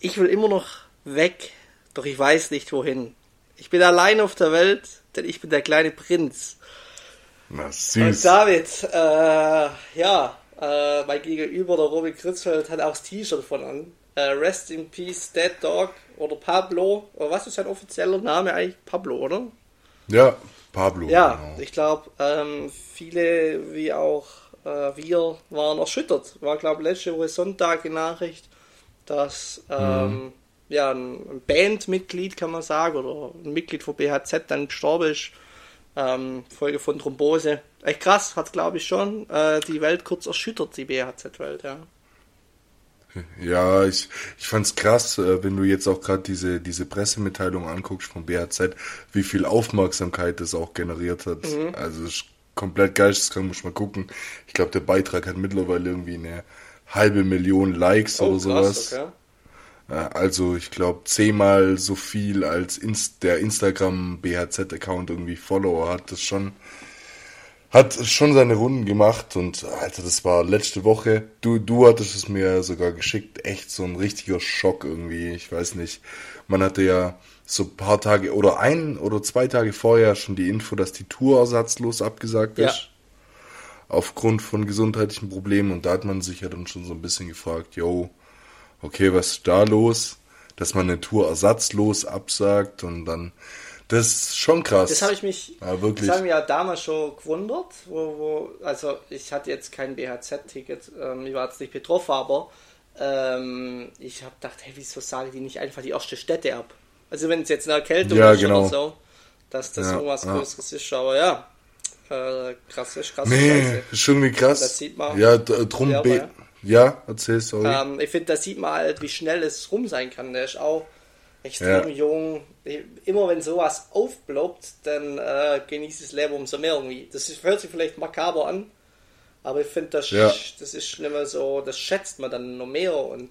ich will immer noch weg, doch ich weiß nicht wohin. Ich bin allein auf der Welt, denn ich bin der kleine Prinz. Na, süß. Und David, äh, ja, äh, mein Gegenüber, der Robin Kritzfeld, hat auch das T-Shirt von an. Äh, Rest in Peace, Dead Dog oder Pablo. Oder was ist sein offizieller Name eigentlich? Pablo, oder? Ja, Pablo. Ja, genau. ich glaube, ähm, viele wie auch äh, wir waren erschüttert. War, glaube ich, letzte Woche Sonntag die Nachricht, dass ähm, ja, ein Bandmitglied, kann man sagen, oder ein Mitglied von BHZ dann gestorben ist. Ähm, Folge von Thrombose. Echt krass, hat glaube ich schon äh, die Welt kurz erschüttert, die BHZ-Welt, ja. Ja, ich, ich fand's krass, äh, wenn du jetzt auch gerade diese, diese Pressemitteilung anguckst vom BHZ, wie viel Aufmerksamkeit das auch generiert hat. Mhm. Also es ist komplett geisteskrank, muss man gucken. Ich glaube, der Beitrag hat mittlerweile irgendwie eine halbe Million Likes oder sowas. Oh, okay. Äh, Also ich glaube zehnmal so viel als Inst der Instagram BHZ-Account irgendwie Follower hat. Das schon hat schon seine Runden gemacht und Alter, das war letzte Woche. Du du hattest es mir sogar geschickt. Echt so ein richtiger Schock irgendwie. Ich weiß nicht. Man hatte ja so ein paar Tage oder ein oder zwei Tage vorher schon die Info, dass die Tour ersatzlos abgesagt Ja. Aufgrund von gesundheitlichen Problemen und da hat man sich ja dann schon so ein bisschen gefragt, yo, okay, was ist da los? Dass man eine Tour ersatzlos absagt und dann, das ist schon krass. Das habe ich mich, Ja, wirklich. das haben wir ja damals schon gewundert, wo, wo, also ich hatte jetzt kein BHZ-Ticket, ähm, ich war jetzt nicht betroffen, aber ähm, ich habe gedacht, hey, wieso sagen die nicht einfach die erste Städte ab? Also wenn es jetzt eine Erkältung Ja, ist genau. oder so, dass das Ja, irgendwas ja. Größeres ist, aber ja, äh, krass ist, krass Nee, Scheiße. ist irgendwie krass. Das sieht man. Ja, drum Ja, aber ja, erzähl, sorry. Ähm, ich finde, da sieht man halt, wie schnell es rum sein kann. Der ist auch extrem Ja. jung. Immer wenn sowas aufploppt, dann äh, genießt das Leben umso mehr irgendwie. Das ist, hört sich vielleicht makaber an, aber ich finde, das, Ja. das ist nicht mehr so, das schätzt man dann noch mehr und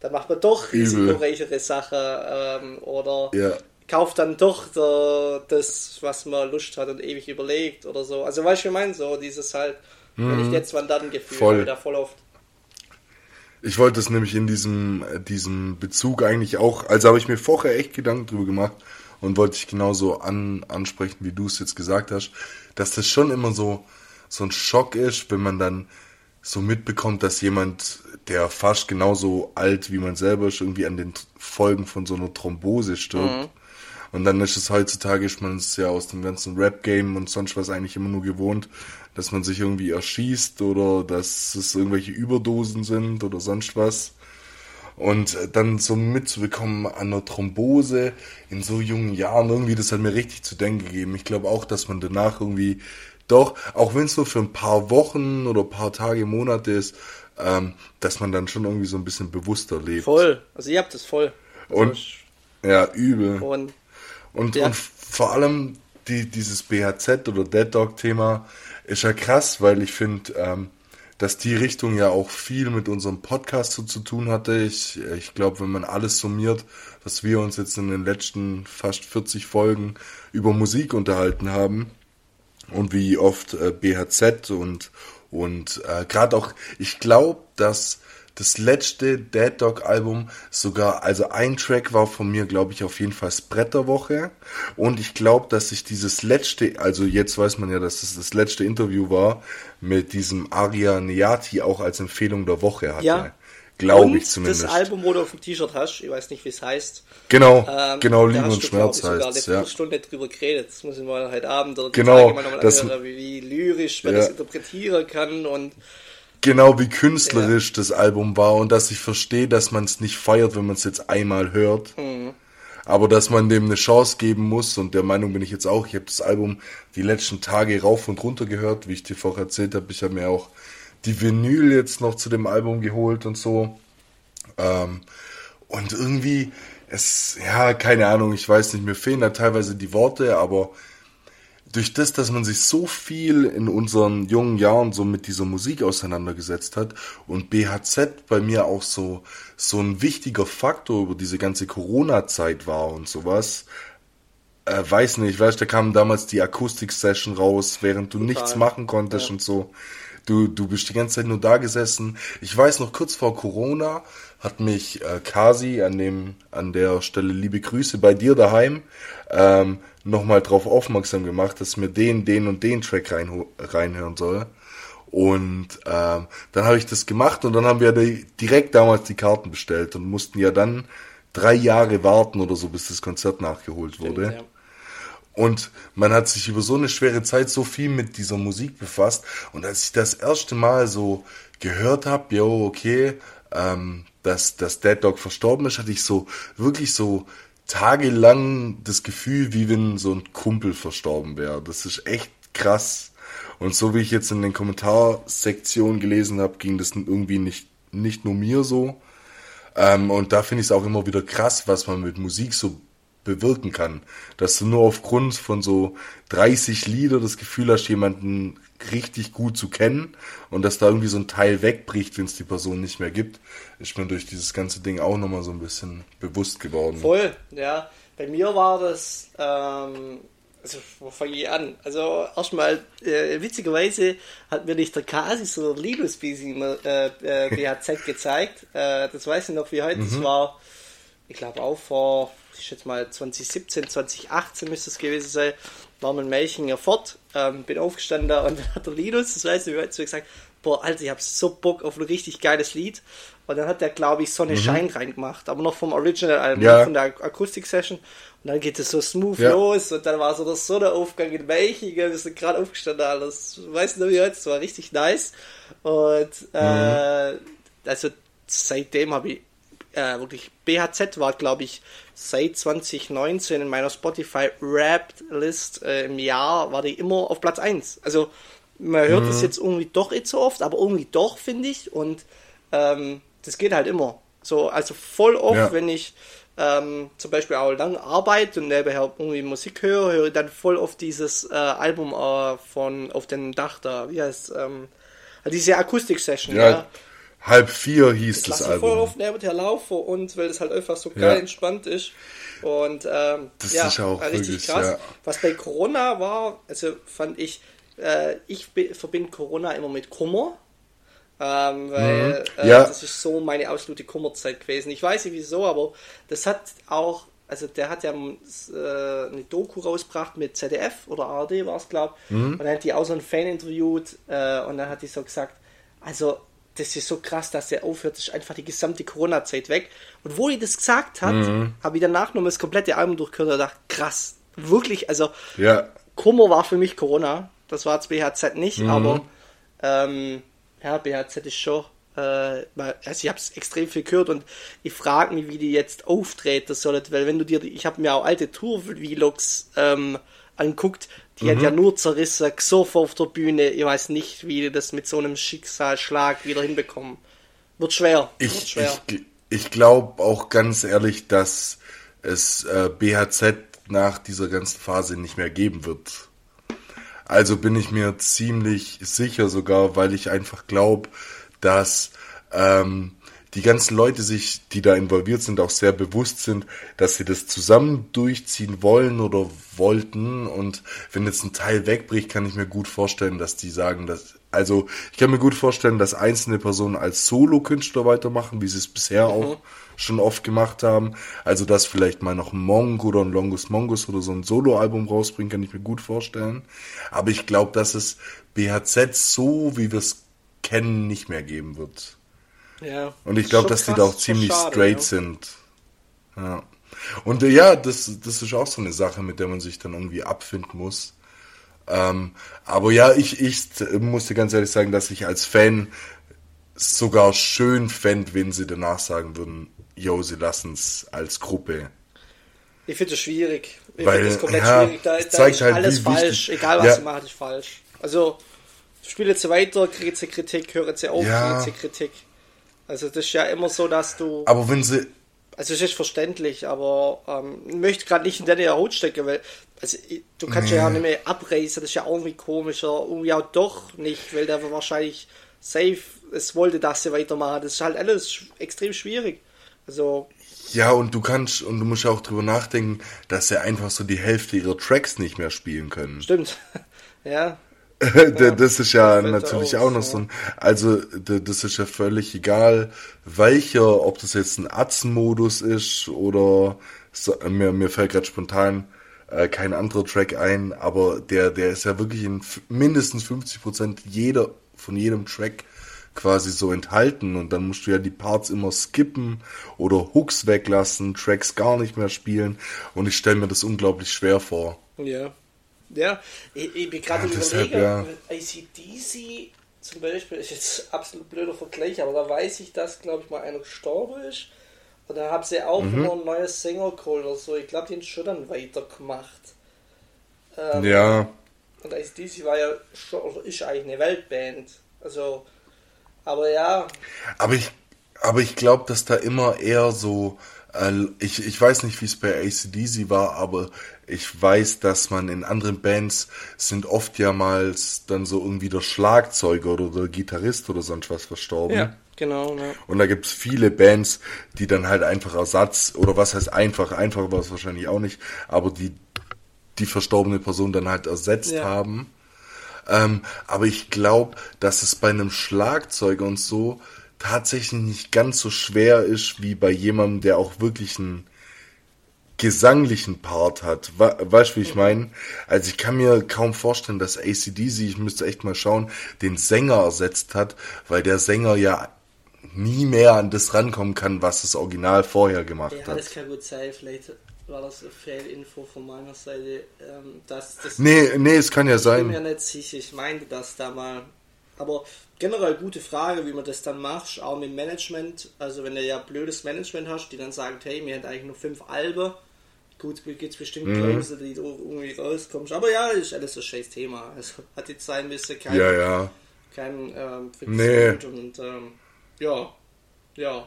dann macht man doch risikoreichere Sachen ähm, oder Ja. Kauft dann doch der, das, was man Lust hat und ewig überlegt oder so. Also weißt du, wie ich meine? So dieses halt, wenn ich jetzt wann dann Gefühl Mhm. Voll. da voll oft. Ich wollte es nämlich in diesem, äh, diesem Bezug eigentlich auch, also habe ich mir vorher echt Gedanken drüber gemacht und wollte ich genauso an, ansprechen, wie du es jetzt gesagt hast, dass das schon immer so, so ein Schock ist, wenn man dann so mitbekommt, dass jemand, der fast genauso alt wie man selber ist, irgendwie an den Folgen von so einer Thrombose stirbt. Und dann ist es heutzutage, ist man es ja aus dem ganzen Rap-Game und sonst was eigentlich immer nur gewohnt, dass man sich irgendwie erschießt oder dass es irgendwelche Überdosen sind oder sonst was. Und dann so mitzubekommen an einer Thrombose in so jungen Jahren, irgendwie, das hat mir richtig zu denken gegeben. Ich glaube auch, dass man danach irgendwie doch, auch wenn es nur für ein paar Wochen oder ein paar Tage, Monate ist, ähm, dass man dann schon irgendwie so ein bisschen bewusster lebt. Voll. Also ihr habt es voll. Und- Also ich- Ja, übel. und Und, Ja. und vor allem die, dieses BHZ oder Dead Dog Thema ist ja krass, weil ich finde, ähm, dass die Richtung ja auch viel mit unserem Podcast so zu tun hatte. Ich, ich glaube, wenn man alles summiert, was wir uns jetzt in den letzten fast 40 Folgen über Musik unterhalten haben und wie oft äh, BHZ und und äh, gerade auch, ich glaube, dass das letzte Dead Dog Album sogar, also ein Track war von mir, glaube ich, auf jeden Fall Bretterwoche. Und ich glaube, dass ich dieses letzte, also jetzt weiß man ja, dass das das letzte Interview war, mit diesem Aria Neati auch als Empfehlung der Woche hatte. Ja. Glaube ich zumindest. das Album, wo du auf dem T-Shirt hast, ich weiß nicht, wie es heißt. genau, Ähm, genau, Liebe und ich, Schmerz heißt eine ja. Viertelstunde drüber geredet. Das muss ich mal heute Abend oder Genau, Tage mal nochmal anhören, wie, wie lyrisch man Ja. das interpretieren kann und Genau wie künstlerisch das Album war und dass ich verstehe, dass man es nicht feiert, wenn man es jetzt einmal hört. Aber dass man dem eine Chance geben muss und der Meinung bin ich jetzt auch. Ich habe das Album die letzten Tage rauf und runter gehört, wie ich dir vorher erzählt habe. Ich habe mir auch die Vinyl jetzt noch zu dem Album geholt und so. Ähm, und irgendwie, es, ja, keine Ahnung, ich weiß nicht, mir fehlen da teilweise die Worte, aber durch das, dass man sich so viel in unseren jungen Jahren so mit dieser Musik auseinandergesetzt hat und BHZ bei mir auch so, so ein wichtiger Faktor über diese ganze Corona-Zeit war und sowas, äh, weiß nicht, weißt, da kam damals die Akustik-Session raus, während du nichts machen konntest Ja. und so. Du, du bist die ganze Zeit nur da gesessen. Ich weiß noch, kurz vor Corona hat mich äh, Kasi an dem an der Stelle liebe Grüße bei dir daheim ähm, nochmal drauf aufmerksam gemacht, dass mir den, den und den Track rein, reinhören soll. Und ähm, dann habe ich das gemacht und dann haben wir direkt damals die Karten bestellt und mussten ja dann drei Jahre warten oder so, bis das Konzert nachgeholt wurde. Stimmt, ja. Und man hat sich über so eine schwere Zeit so viel mit dieser Musik befasst. Und als ich das erste Mal so gehört habe, jo, okay, ähm, dass, dass Dead Dog verstorben ist, hatte ich so wirklich so tagelang das Gefühl, wie wenn so ein Kumpel verstorben wäre. Das ist echt krass. Und so wie ich jetzt in den Kommentarsektionen gelesen habe, ging das irgendwie nicht, nicht nur mir so. Ähm, und da finde ich es auch immer wieder krass, was man mit Musik so bewirken kann. Dass du nur aufgrund von so 30 Lieder das Gefühl hast, jemanden richtig gut zu kennen und dass da irgendwie so ein Teil wegbricht, wenn es die Person nicht mehr gibt, ist mir durch dieses ganze Ding auch nochmal so ein bisschen bewusst geworden. Voll, ja. Bei mir war das ähm, also wo fange ich an? Also erstmal, äh, witzigerweise hat mir nicht der Kasi, sondern Linus immer äh, äh, BHZ gezeigt. Äh, das weiß ich noch wie heute. Mhm. Das war, ich glaube auch vor, ich schätze mal 2017, 2018 müsste es gewesen sein. War mit Melchinger fort, ähm, bin aufgestanden und dann hat der Linus, das weiß ich wie so gesagt, boah, Alter, ich habe so Bock auf ein richtig geiles Lied. Und dann hat der, glaube ich, Sonne mhm. Schein reingemacht, aber noch vom Original-Album, ja. von der Akustik-Session. Und dann geht es so smooth ja. los und dann war so der Sonnenaufgang in Melchinger, wir sind gerade aufgestanden, alles. Weißt du, wie heute, es war richtig nice. Und äh, mhm. also seitdem habe ich äh, wirklich BHZ war, glaube ich, seit 2019 in meiner Spotify Wrapped List äh, im Jahr war die immer auf Platz 1. Also man hört es mhm. jetzt irgendwie doch nicht so oft, aber irgendwie doch, finde ich. Und ähm, das geht halt immer. So, also voll oft, ja. wenn ich ähm, zum Beispiel auch lang arbeite und nebenher irgendwie Musik höre, höre ich dann voll oft dieses äh, Album äh, von Auf dem Dach da, wie heißt ähm, diese Akustik-Session, ja. ja. Halb vier hieß das, das Album. voll oft nebenher laufe und weil es halt einfach so geil ja. entspannt ist. Und ähm, das ja, ist auch richtig wirklich, krass. Ja. Was bei Corona war, also fand ich, äh, ich verbinde Corona immer mit Kummer. Ähm, weil mhm. äh, ja. das ist so meine absolute Kummerzeit gewesen. Ich weiß nicht wieso, aber das hat auch, also der hat ja äh, eine Doku rausgebracht mit ZDF oder ARD war es, glaube ich. Mhm. Und dann hat die auch so einen Fan interviewt äh, und dann hat die so gesagt, also das ist so krass, dass der aufhört, ist einfach die gesamte Corona-Zeit weg. Und wo die das gesagt hat, mhm. habe ich danach nochmal das komplette Album durchgehört und dachte, krass, wirklich, also ja. Kummer war für mich Corona, das war jetzt BHZ nicht, mhm. aber ähm, ja, BHZ ist schon, äh, also ich habe es extrem viel gehört und ich frage mich, wie die jetzt auftreten sollen, weil wenn du dir, ich habe mir auch alte Tour-Vlogs ähm, anguckt, die mhm. hat ja nur zerrissen, gesoffen auf der Bühne, ich weiß nicht, wie die das mit so einem Schicksalsschlag wieder hinbekommen. Wird schwer. Ich, Wird schwer. ich, ich glaube auch ganz ehrlich, dass es äh, BHZ nach dieser ganzen Phase nicht mehr geben wird. Also bin ich mir ziemlich sicher sogar, weil ich einfach glaube, dass ähm, die ganzen Leute sich, die da involviert sind, auch sehr bewusst sind, dass sie das zusammen durchziehen wollen oder wollten. Und wenn jetzt ein Teil wegbricht, kann ich mir gut vorstellen, dass die sagen, dass also ich kann mir gut vorstellen, dass einzelne Personen als Solo-Künstler weitermachen, wie sie es bisher mhm. auch schon oft gemacht haben. Also dass vielleicht mal noch ein Monk oder ein Longus Mongus oder so ein Solo-Album rausbringen, kann ich mir gut vorstellen. Aber ich glaube, dass es BHZ so, wie wir es kennen, nicht mehr geben wird. Ja. Und ich glaube, dass krass, die da auch ziemlich schade, straight ja. sind. Ja. Und äh, ja, das, das ist auch so eine Sache, mit der man sich dann irgendwie abfinden muss. Ähm, aber ja, ich, ich musste ganz ehrlich sagen, dass ich als Fan sogar schön fände, wenn sie danach sagen würden, yo, sie lassen es als Gruppe. Ich finde es schwierig. Ich finde es komplett ja, schwierig. Da, da ist halt, alles falsch. Egal was ja. sie machen, ist falsch. Also, spiele jetzt weiter, kriege sie Kritik, höre sie auf, ja. kriege sie Kritik. Also, das ist ja immer so, dass du. Aber wenn sie. Also, es ist verständlich, aber ähm, ich möchte gerade nicht in deine Haut stecken, weil. Also, du kannst nee. ja nicht mehr abreißen, das ist ja irgendwie komischer. Irgendwie auch doch nicht, weil der wahrscheinlich safe es wollte, dass sie weitermachen. Das ist halt alles extrem schwierig. Also. Ja, und du kannst, und du musst ja auch drüber nachdenken, dass sie einfach so die Hälfte ihrer Tracks nicht mehr spielen können. Stimmt. ja. das ist ja natürlich auch noch so ein, also das ist ja völlig egal, welcher, ob das jetzt ein Atzenmodus ist oder so, mir, mir fällt gerade spontan äh, kein anderer Track ein, aber der, der ist ja wirklich in mindestens 50 Prozent jeder, von jedem Track quasi so enthalten und dann musst du ja die Parts immer skippen oder Hooks weglassen, Tracks gar nicht mehr spielen und ich stelle mir das unglaublich schwer vor. Ja. Ja, ich, ich bin gerade ja, überlegen, ja. ACDC zum Beispiel ist jetzt absolut blöder Vergleich, aber da weiß ich, dass, glaube ich, mal einer gestorben ist. Und da haben sie auch mhm. noch ein neues Sänger geholt oder so. Ich glaube, die haben schon dann weitergemacht. Ähm, ja. Und ACDC war ja schon, oder ist eigentlich eine Weltband. Also, aber ja. Aber ich, aber ich glaube, dass da immer eher so, äh, ich, ich weiß nicht, wie es bei ACDC war, aber ich weiß, dass man in anderen Bands sind oft ja mal dann so irgendwie der Schlagzeuger oder der Gitarrist oder sonst was verstorben. Ja, genau. Ja. Und da gibt es viele Bands, die dann halt einfach Ersatz, oder was heißt einfach, einfach war es wahrscheinlich auch nicht, aber die die verstorbene Person dann halt ersetzt ja. haben. Ähm, aber ich glaube, dass es bei einem Schlagzeuger und so tatsächlich nicht ganz so schwer ist wie bei jemandem, der auch wirklich einen gesanglichen Part hat. weißt du, wie ich meine? Also ich kann mir kaum vorstellen, dass ACDC, ich müsste echt mal schauen, den Sänger ersetzt hat, weil der Sänger ja nie mehr an das rankommen kann, was das Original vorher gemacht ja, hat. Das kann gut sein. Vielleicht war das eine Fehlinfo von meiner Seite. Ähm, dass das nee, nee, es kann ja sein. Ich bin mir nicht sicher. Ich meinte das da mal. Aber generell gute Frage, wie man das dann macht, auch mit Management. Also wenn du ja blödes Management hast, die dann sagen, hey, wir hätten eigentlich nur fünf Alben. Gut, gibt es bestimmt mhm. Klausel, die du irgendwie rauskommst. Aber ja, ist alles so ein scheiß Thema. Also hat jetzt sein bisschen kein, ja, ja. kein ähm, nee. und ähm, ja, ja.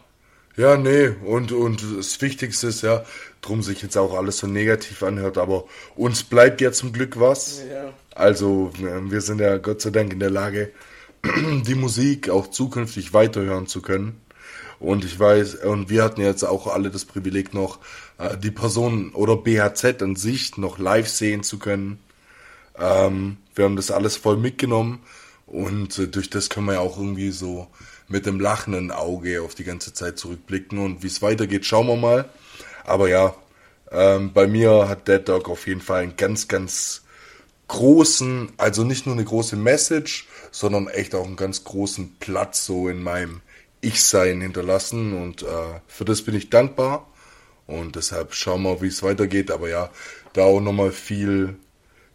Ja, nee, und, und das Wichtigste ist ja, drum sich jetzt auch alles so negativ anhört, aber uns bleibt ja zum Glück was. Ja. Also, wir sind ja Gott sei Dank in der Lage, die Musik auch zukünftig weiterhören zu können. Und ich weiß, und wir hatten jetzt auch alle das Privileg noch, äh, die Person oder BHZ an sich noch live sehen zu können. Ähm, wir haben das alles voll mitgenommen und äh, durch das können wir ja auch irgendwie so mit dem lachenden Auge auf die ganze Zeit zurückblicken und wie es weitergeht, schauen wir mal. Aber ja, ähm, bei mir hat Dead Dog auf jeden Fall einen ganz, ganz großen, also nicht nur eine große Message, sondern echt auch einen ganz großen Platz so in meinem Ich-Sein hinterlassen und äh, für das bin ich dankbar und deshalb schauen wir, wie es weitergeht, aber ja, da auch nochmal viel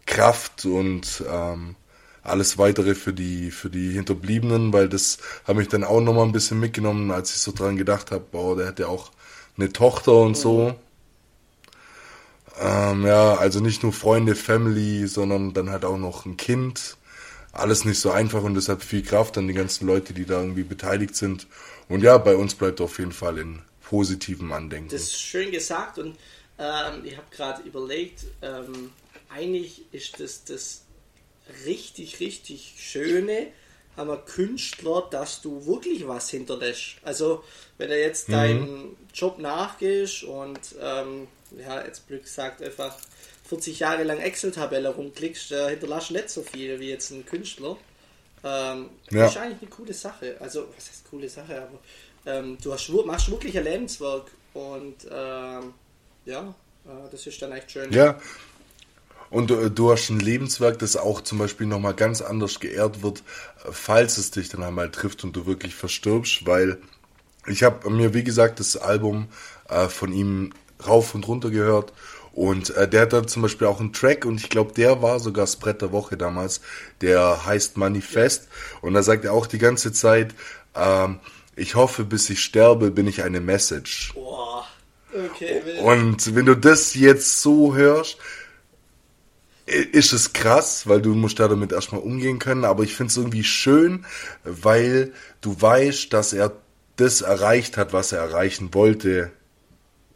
Kraft und ähm, alles weitere für die für die Hinterbliebenen, weil das habe ich dann auch nochmal ein bisschen mitgenommen, als ich so dran gedacht habe, boah, der hat ja auch eine Tochter und so. Ähm, ja, also nicht nur Freunde, Family, sondern dann halt auch noch ein Kind. Alles nicht so einfach und deshalb viel Kraft an die ganzen Leute, die da irgendwie beteiligt sind. Und ja, bei uns bleibt auf jeden Fall in positivem Andenken. Das ist schön gesagt und ähm, ich habe gerade überlegt, ähm, eigentlich ist das das richtig, richtig Schöne am Künstler, dass du wirklich was hinterlässt. Also, wenn du jetzt mhm. deinen Job nachgehst und, ähm, ja, jetzt blöd gesagt, einfach 40 Jahre lang Excel-Tabelle rumklickst, äh, hinterlässt nicht so viel wie jetzt ein Künstler. Ähm, ja. Ist eigentlich eine coole Sache. Also, was heißt coole Sache? Aber ähm, du hast, machst wirklich ein Lebenswerk und ähm, ja, äh, das ist dann echt schön. Ja, und äh, du hast ein Lebenswerk, das auch zum Beispiel nochmal ganz anders geehrt wird, falls es dich dann einmal trifft und du wirklich verstirbst, weil ich habe mir, wie gesagt, das Album äh, von ihm rauf und runter gehört und äh, der hat da zum Beispiel auch einen Track und ich glaube, der war sogar das Brett der Woche damals, der heißt Manifest. Und da sagt er auch die ganze Zeit, ähm, ich hoffe, bis ich sterbe, bin ich eine Message. Boah. Okay, und wenn du das jetzt so hörst, ist es krass, weil du musst da damit erstmal umgehen können, aber ich finde es irgendwie schön, weil du weißt, dass er das erreicht hat, was er erreichen wollte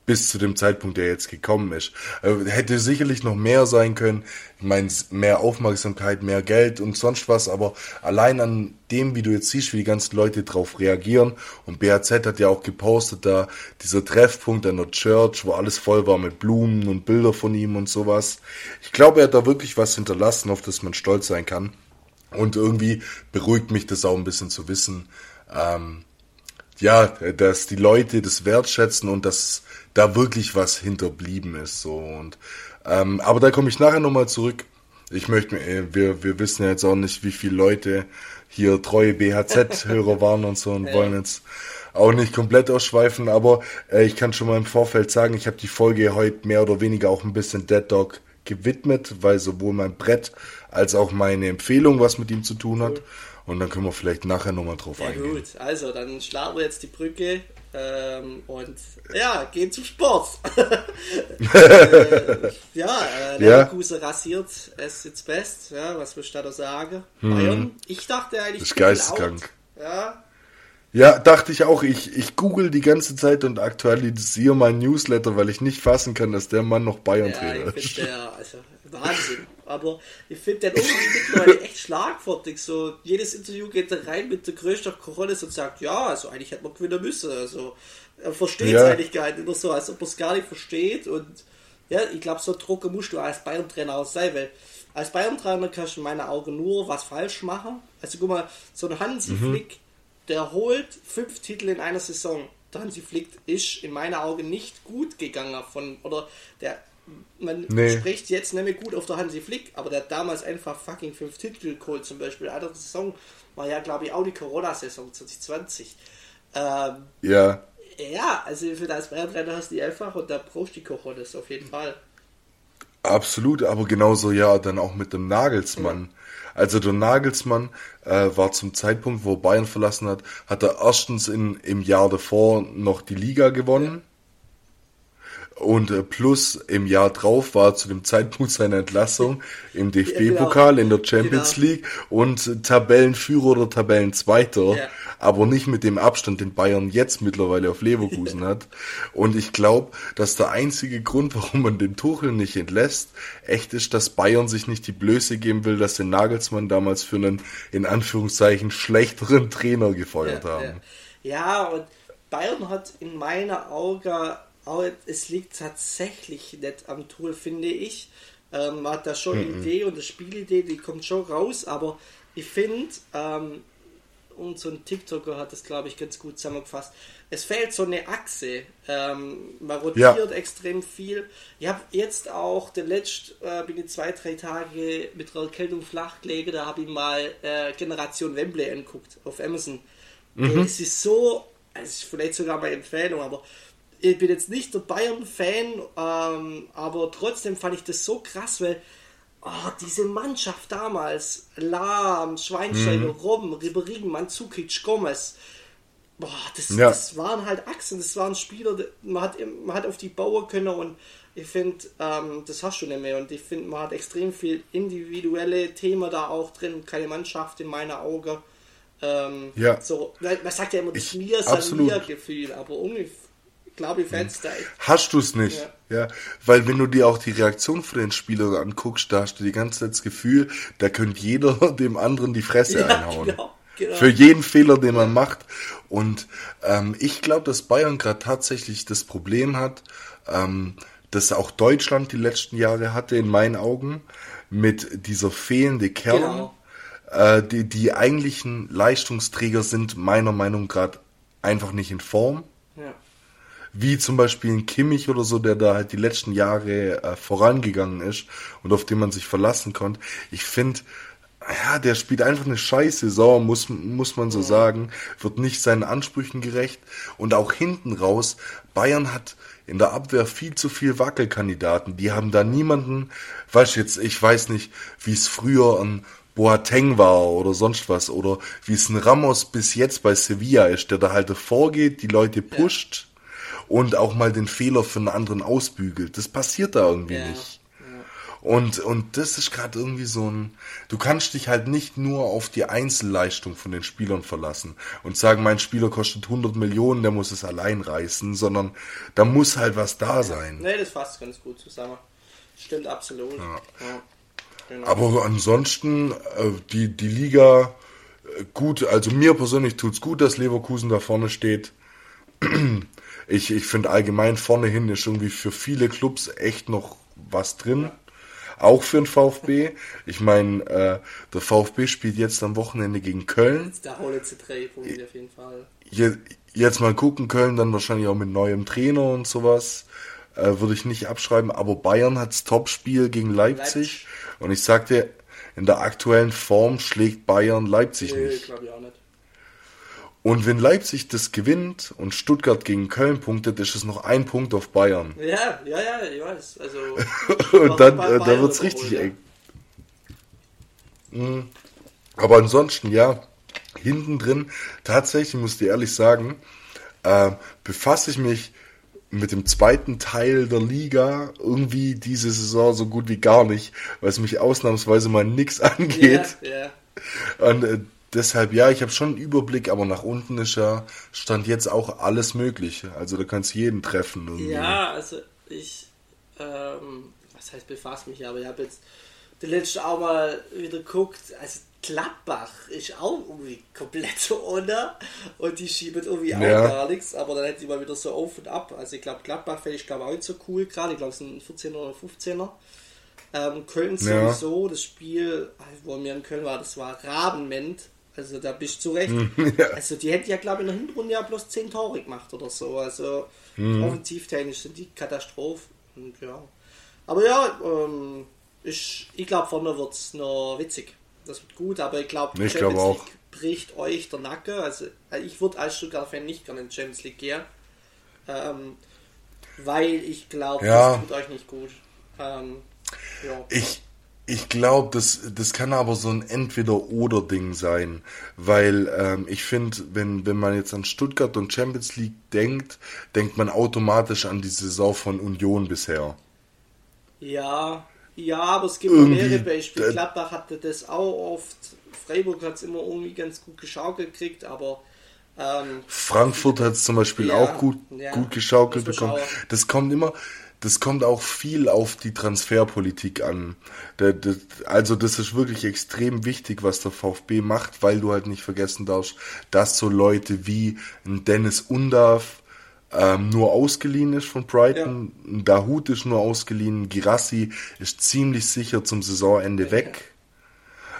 bis zu dem Zeitpunkt, der jetzt gekommen ist. Äh, hätte sicherlich noch mehr sein können. Ich meine, mehr Aufmerksamkeit, mehr Geld und sonst was, aber allein an dem, wie du jetzt siehst, wie die ganzen Leute drauf reagieren. Und BHZ hat ja auch gepostet, da dieser Treffpunkt an der Church, wo alles voll war mit Blumen und Bilder von ihm und sowas. Ich glaube, er hat da wirklich was hinterlassen, auf das man stolz sein kann. Und irgendwie beruhigt mich das auch ein bisschen zu wissen, ähm, ja, dass die Leute das wertschätzen und dass da wirklich was hinterblieben ist. So und ähm, aber da komme ich nachher nochmal zurück. Ich möchte, äh, wir, wir wissen ja jetzt auch nicht, wie viele Leute hier treue BHZ-Hörer waren und so und wollen jetzt auch nicht komplett ausschweifen, aber äh, ich kann schon mal im Vorfeld sagen, ich habe die Folge heute mehr oder weniger auch ein bisschen Dead Dog gewidmet, weil sowohl mein Brett als auch meine Empfehlung was mit ihm zu tun hat. Und dann können wir vielleicht nachher nochmal drauf ja, eingehen. Gut, also dann schlagen wir jetzt die Brücke ähm, und ja, gehen zum Sport. äh, ja, äh, Leverkusen ja. rasiert es jetzt best. Ja, was willst du da sagen? Hm. Bayern, ich dachte eigentlich. Das ist geisteskrank. Ja, ja, dachte ich auch. Ich, ich google die ganze Zeit und aktualisiere mein Newsletter, weil ich nicht fassen kann, dass der Mann noch Bayern-Trainer ja, ist. Der, also, Wahnsinn. Aber ich finde den irgendwie mittlerweile echt schlagfertig. So, jedes Interview geht da rein mit der größten Corolle und sagt, ja, also eigentlich hätte man gewinnen müssen. Also, er versteht es ja. eigentlich gar nicht. Immer so, als ob er es gar nicht versteht. Und ja, ich glaube, so Drucker musst du als Bayern-Trainer auch sein, weil als Bayern-Trainer kannst du in meinen Augen nur was falsch machen. Also guck mal, so ein Hansi mhm. Flick der holt fünf Titel in einer Saison. Der Hansi Flick ist in meinen Augen nicht gut gegangen von, oder der, man nee. spricht jetzt nicht mehr gut auf der Hansi Flick, aber der hat damals einfach fucking fünf Titel geholt, zum Beispiel. Eine Saison war ja, glaube ich, auch die Corona-Saison 2020. Ähm, ja. Ja, also für das Bayern-Trainer hast du die einfach und da brauchst du die Cojones auf jeden Fall. Absolut, aber genauso ja dann auch mit dem Nagelsmann. Ja. Also der Nagelsmann äh, war zum Zeitpunkt, wo Bayern verlassen hat, hat er erstens in, im Jahr davor noch die Liga gewonnen. Und äh, plus im Jahr drauf war zu dem Zeitpunkt seiner Entlassung im DFB-Pokal, in der Champions genau. League und Tabellenführer oder Tabellenzweiter. Ja aber nicht mit dem Abstand, den Bayern jetzt mittlerweile auf Leverkusen hat. Und ich glaube, dass der einzige Grund, warum man den Tuchel nicht entlässt, echt ist, dass Bayern sich nicht die Blöße geben will, dass den Nagelsmann damals für einen, in Anführungszeichen, schlechteren Trainer gefeuert ja, haben. Ja. ja, und Bayern hat in meiner Auge, es liegt tatsächlich nicht am Tuchel, finde ich. Ähm, man hat da schon eine mhm. Idee und eine Spielidee, die kommt schon raus, aber ich finde, ähm, und so ein TikToker hat das, glaube ich, ganz gut zusammengefasst. Es fehlt so eine Achse. Ähm, man rotiert ja. extrem viel. Ich habe jetzt auch, der letzte, äh, bin ich zwei, drei Tage mit der Erkältung flach gelegen, da habe ich mal äh, Generation Wembley anguckt auf Amazon. Mhm. Es ist so, es ist vielleicht sogar meine Empfehlung, aber ich bin jetzt nicht der Bayern-Fan, ähm, aber trotzdem fand ich das so krass, weil oh, diese Mannschaft damals, Lahm, Schweinsteiger, mhm. Robben, Ribery, Mandzukic, Gomez, boah, das, ja. das waren halt Achsen, das waren Spieler, man hat, man hat auf die bauen können und ich finde, ähm, das hast du nicht mehr und ich finde, man hat extrem viel individuelle Themen da auch drin, keine Mannschaft in meiner Augen. Ähm, ja. So, man sagt ja immer das mir mir Gefühl, aber ungefähr glaube ich, echt. Hast du es nicht? Ja. ja. Weil wenn du dir auch die Reaktion von den Spielern anguckst, da hast du die ganze Zeit das Gefühl, da könnte jeder dem anderen die Fresse ja, einhauen. Genau. Genau. Für jeden Fehler, den man macht. Und ähm, ich glaube, dass Bayern gerade tatsächlich das Problem hat, ähm, das auch Deutschland die letzten Jahre hatte, in meinen Augen, mit dieser fehlende Kern. Genau. Äh, die, die eigentlichen Leistungsträger sind meiner Meinung nach gerade einfach nicht in Form. Ja wie zum Beispiel ein Kimmich oder so, der da halt die letzten Jahre äh, vorangegangen ist und auf den man sich verlassen konnte. Ich finde, ja, der spielt einfach eine scheiß Saison, muss, muss man so sagen, wird nicht seinen Ansprüchen gerecht. Und auch hinten raus, Bayern hat in der Abwehr viel zu viel Wackelkandidaten, die haben da niemanden, weißt jetzt, ich weiß nicht, wie es früher an Boateng war oder sonst was oder wie es ein Ramos bis jetzt bei Sevilla ist, der da halt vorgeht, die Leute pusht, und auch mal den Fehler für einen anderen ausbügelt. Das passiert da irgendwie ja. nicht. Und, und das ist gerade irgendwie so ein, du kannst dich halt nicht nur auf die Einzelleistung von den Spielern verlassen und sagen, mein Spieler kostet 100 Millionen, der muss es allein reißen, sondern da muss halt was da sein. Nee, das fasst ganz gut zusammen. Stimmt absolut. Ja. Ja, genau. Aber ansonsten, äh, die, die Liga, äh, gut, also mir persönlich tut's gut, dass Leverkusen da vorne steht ich, ich finde allgemein vorne hin ist irgendwie für viele Clubs echt noch was drin. auch für den VfB. Ich meine, äh, der VfB spielt jetzt am Wochenende gegen Köln. Da holen sie drei Punkte auf jeden Fall. Je, jetzt mal gucken, Köln dann wahrscheinlich auch mit neuem Trainer und sowas. Äh, Würde ich nicht abschreiben, aber Bayern hat's Topspiel gegen Leipzig. Leipzig. Und ich sagte, in der aktuellen Form schlägt Bayern Leipzig Nö, nicht. glaube ich auch nicht. Und wenn Leipzig das gewinnt und Stuttgart gegen Köln punktet, ist es noch ein Punkt auf Bayern. Ja, ja, ja, ich weiß. Also, Und dann, äh, da wird's überholen, richtig ja. eng. Mhm. Aber ansonsten, ja, hinten drin, tatsächlich muss ich dir ehrlich sagen, äh, befasse ich mich mit dem zweiten Teil der Liga irgendwie diese Saison so gut wie gar nicht, weil es mich ausnahmsweise mal nix angeht. Ja, ja. Und äh, deshalb, ja, ich habe schon einen Überblick, aber nach unten ist ja Stand jetzt auch alles möglich. Also da kannst du jeden treffen. Irgendwie. Ja, also ich, ähm, was heißt befasse mich, aber ich habe jetzt die letzte auch mal wieder geguckt, also Gladbach ist auch irgendwie komplett so unter und die schieben irgendwie auch Ja. gar nichts, aber dann hätten sie mal wieder so auf und ab. Also ich glaube, Gladbach finde ich glaube auch nicht so cool gerade, ich glaube es sind 14er oder 15er. Ähm, Köln Ja. sowieso, das Spiel, wo wir in Köln war, das war Rabenment. Also da bist du zurecht. Ja. Also die hätten ja glaube ich in der Hinrunde ja bloß 10 Tore gemacht oder so. Also Mhm. offensivtechnisch sind die Katastrophe. Und ja. Aber ja, ähm, ich, ich glaube vorne wird es noch witzig. Das wird gut, aber ich glaube, Ich glaub auch. bricht euch der Nacken. Also äh, ich würde als Stuttgart-Fan nicht gerne in die Champions League gehen. Ähm, weil ich glaube, Ja. das tut euch nicht gut. Ähm, ja. Ich, ich glaube, das, das kann aber so ein Entweder-Oder-Ding sein, weil ähm, ich finde, wenn, wenn man jetzt an Stuttgart und Champions League denkt, denkt man automatisch an die Saison von Union bisher. Ja, ja, aber es gibt Irgendwie, mehrere Beispiele. Gladbach hatte das auch oft. Freiburg hat es immer irgendwie ganz gut geschaukelt gekriegt, aber ähm, Frankfurt hat es zum Beispiel Ja, auch gut, ja, gut geschaukelt bekommen. Das kommt immer, das kommt auch viel auf die Transferpolitik an. Also das ist wirklich extrem wichtig, was der VfB macht, weil du halt nicht vergessen darfst, dass so Leute wie ein Dennis Undav ähm, nur ausgeliehen ist von Brighton, ein Dahut ist nur ausgeliehen, Girassi ist ziemlich sicher zum Saisonende weg.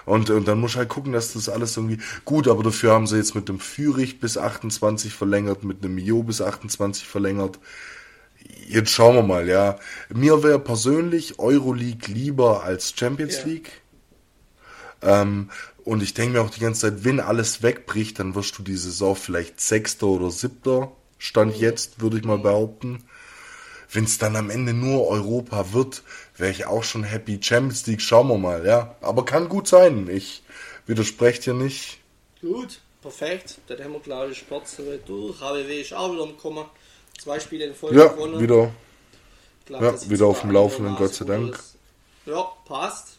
Und, und dann musst du halt gucken, dass das alles irgendwie gut, aber dafür haben sie jetzt mit dem Führich bis 28 verlängert, mit einem Mio bis 28 verlängert. Jetzt schauen wir mal, ja. Mir wäre persönlich Euroleague lieber als Champions Ja. League. Ähm, und ich denke mir auch die ganze Zeit, wenn alles wegbricht, dann wirst du die Saison vielleicht Sechster oder Siebter. Stand jetzt, würde ich mal behaupten. Wenn es dann am Ende nur Europa wird, wäre ich auch schon happy. Champions League, schauen wir mal, ja. Aber kann gut sein. Ich widerspreche dir nicht. gut, perfekt. Dann haben wir, glaube ich, Sport durch. HBW ist auch wieder umgekommen. Zwei Spiele in Folge Ja, gewonnen. wieder. Glaub, ja, ist wieder auf dem Laufenden, Gott sei Dank. alles. Ja, passt.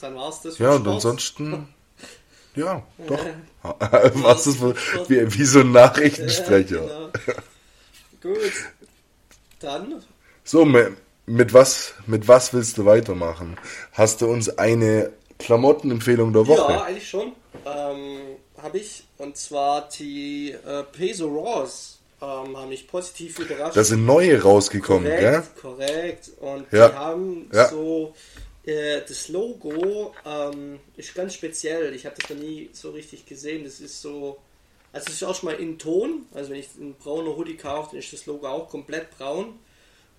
Dann war's das. Ja, und Sport. ansonsten, ja, doch. Was ist wie, wie so ein Nachrichtensprecher. Ja, genau. Gut. Dann So, mit, mit was, mit was willst du weitermachen? Hast du uns eine Klamottenempfehlung der Woche? Ja, eigentlich schon. Ähm, habe ich. Und zwar die äh, Peso Raws ähm, haben mich positiv überrascht. Da sind neue rausgekommen, gell? korrekt, korrekt. Und Ja. die haben Ja. so äh, das Logo ähm, ist ganz speziell. Ich habe das noch nie so richtig gesehen. Das ist so, also es ist auch schon mal in Ton. Also wenn ich einen braunen Hoodie kaufe, dann ist das Logo auch komplett braun.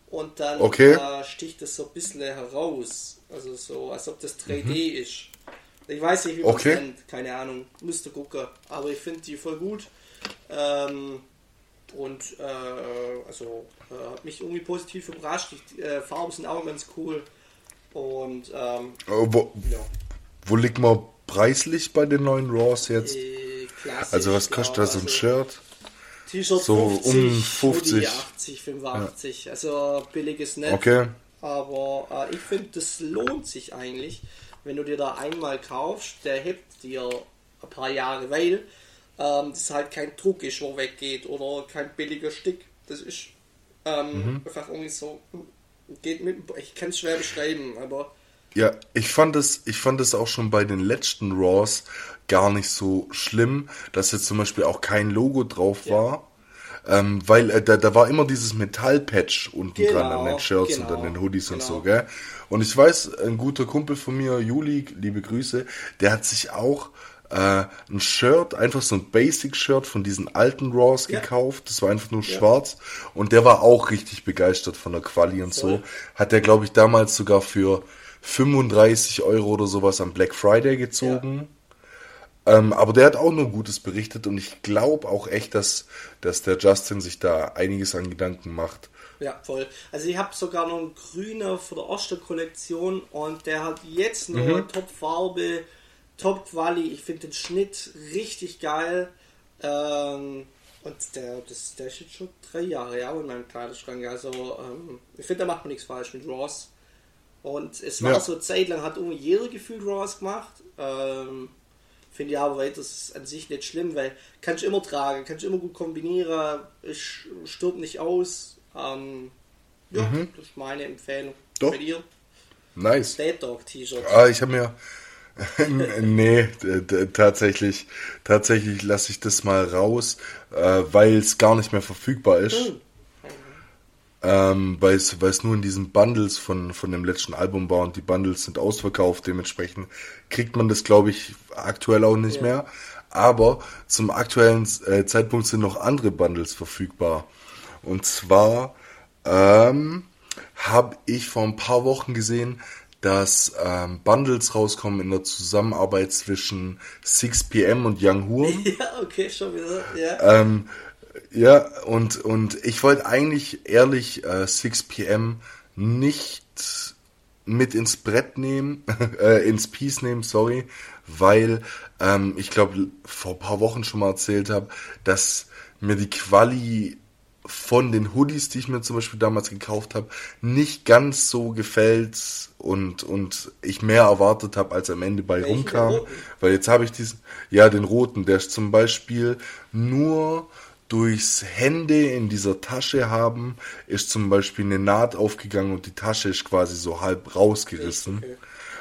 Und dann Okay. äh, sticht das so ein bisschen heraus. Also so, als ob das 3D ist. Ich weiß nicht, wie man Mhm. Okay. nennt. Keine Ahnung. Müsste gucken. Aber ich finde die voll gut. Ähm, und äh, also äh, hat mich irgendwie positiv überrascht. Die äh, Farben sind auch ganz cool. Und ähm, Äh, Wo, ja, wo liegt man preislich bei den neuen Raws jetzt? Also was kostet ja, da so ein also Shirt? T-Shirt So 50, um 50. Hoodie 80, 85. Also billiges Netz. Okay. Aber äh, ich finde, das lohnt sich eigentlich, wenn du dir da einmal kaufst, der hebt dir ein paar Jahre, weil ähm, das halt kein wo weggeht oder kein billiger Stück. Das ist ähm, Mhm. einfach irgendwie so, geht mit, ich kann es schwer beschreiben, aber Ja, ich fand es, ich fand es auch schon bei den letzten Raws gar nicht so schlimm, dass jetzt zum Beispiel auch kein Logo drauf Ja. war. ähm, weil äh, da, da war immer dieses Metallpatch unten Genau, dran an den Shirts genau, und an den Hoodies und genau. so, gell? Und ich weiß, ein guter Kumpel von mir, Juli, liebe Grüße, der hat sich auch äh, ein Shirt, einfach so ein Basic-Shirt von diesen alten Raws Ja. gekauft. Das war einfach nur schwarz. Und der war auch richtig begeistert von der Quali und so. Voll. Hat der, glaube ich, damals sogar für 35 Euro oder sowas am Black Friday gezogen. Ähm, aber der hat auch nur Gutes berichtet und ich glaube auch echt, dass, dass der Justin sich da einiges an Gedanken macht. Ja, voll. Also ich habe sogar noch einen grüner von der Oster-Kollektion und der hat jetzt nur Mhm. Top-Farbe, Top-Quali. Ich finde den Schnitt richtig geil. Ähm, und der, das, der ist jetzt schon drei Jahre ja, in meinem Kleiderschrank. Also ähm, ich finde, da macht man nichts falsch mit Ross. Und es war Ja. so eine Zeit lang, hat irgendwie jeder gefühlt Ross gemacht. Ähm, Finde ich aber weiter, das ist an sich nicht schlimm, weil kannst du immer tragen, kannst du immer gut kombinieren, ich stirbt nicht aus. Ähm, ja, das ist meine Empfehlung. Mhm. Doch. Bei dir? Nice. Dead Dog T-Shirt. Ah, ich habe mir. nee, tatsächlich, tatsächlich lasse ich das mal raus, äh, weil es gar nicht mehr verfügbar ist. Hm. Ähm, weil es weil es nur in diesen Bundles von, von dem letzten Album war und die Bundles sind ausverkauft, dementsprechend kriegt man das, glaube ich, aktuell auch nicht Ja. mehr. Aber zum aktuellen äh, Zeitpunkt sind noch andere Bundles verfügbar. Und zwar ähm, habe ich vor ein paar Wochen gesehen, dass ähm, Bundles rauskommen in der Zusammenarbeit zwischen 6pm und Young Hurm. Ja, okay, schon wieder. Ja. Ähm, ja, und, und ich wollte eigentlich ehrlich äh, 6pm nicht mit ins Brett nehmen, äh, ins Piece nehmen, sorry, weil ähm, ich glaube, vor ein paar Wochen schon mal erzählt habe, dass mir die Quali von den Hoodies, die ich mir zum Beispiel damals gekauft habe, nicht ganz so gefällt und, und ich mehr erwartet habe, als am Ende bei Welchen, rumkam. Weil jetzt habe ich diesen, ja, den roten, der ist zum Beispiel nur durchs Hände in dieser Tasche haben, ist zum Beispiel eine Naht aufgegangen und die Tasche ist quasi so halb rausgerissen. Okay.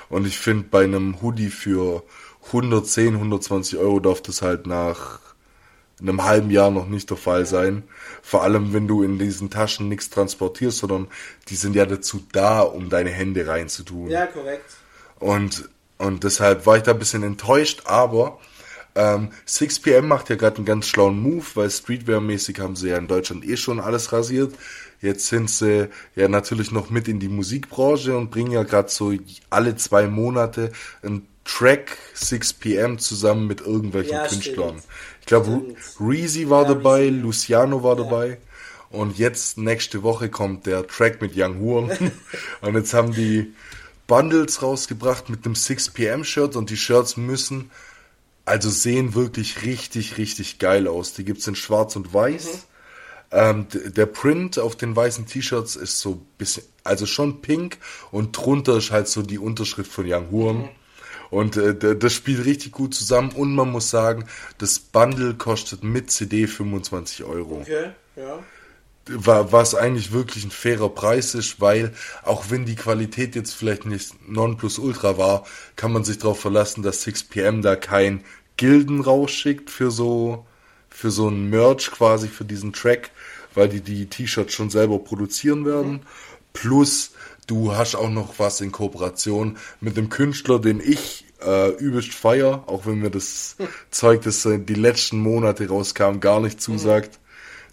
Und ich finde, bei einem Hoodie für 110, 120 Euro darf das halt nach einem halben Jahr noch nicht der Fall sein. Vor allem, wenn du in diesen Taschen nichts transportierst, sondern die sind ja dazu da, um deine Hände reinzutun. ja, korrekt. Und, und deshalb war ich da ein bisschen enttäuscht, aber ähm, 6pm macht ja gerade einen ganz schlauen Move, weil Streetwear-mäßig haben sie ja in Deutschland eh schon alles rasiert. Jetzt sind sie ja natürlich noch mit in die Musikbranche und bringen ja gerade so alle zwei Monate einen Track 6pm zusammen mit irgendwelchen Ja, Künstlern. stimmt. Ich glaube. Reezy war Ja, dabei, Reezy. Luciano war dabei. Und jetzt nächste Woche kommt der Track mit Young Horn. und jetzt haben die Bundles rausgebracht mit einem 6pm Shirt und die Shirts müssen also sehen wirklich richtig, richtig geil aus. Die gibt's in schwarz und weiß. Ähm, d- der Print auf den weißen T-Shirts ist so bisschen, also schon pink und drunter ist halt so die Unterschrift von Young Horn. Und äh, das spielt richtig gut zusammen und man muss sagen, das Bundle kostet mit CD 25 Euro Okay, ja. wa- was eigentlich wirklich ein fairer Preis ist, weil auch wenn die Qualität jetzt vielleicht nicht Nonplusultra war, kann man sich darauf verlassen, dass 6pm da kein Gilden rausschickt für so für so ein Merch quasi für diesen Track, weil die die T-Shirts schon selber produzieren werden. Plus du hast auch noch was in Kooperation mit einem Künstler, den ich äh, übelst feier, auch wenn mir das Zeug, das äh, die letzten Monate rauskam, gar nicht zusagt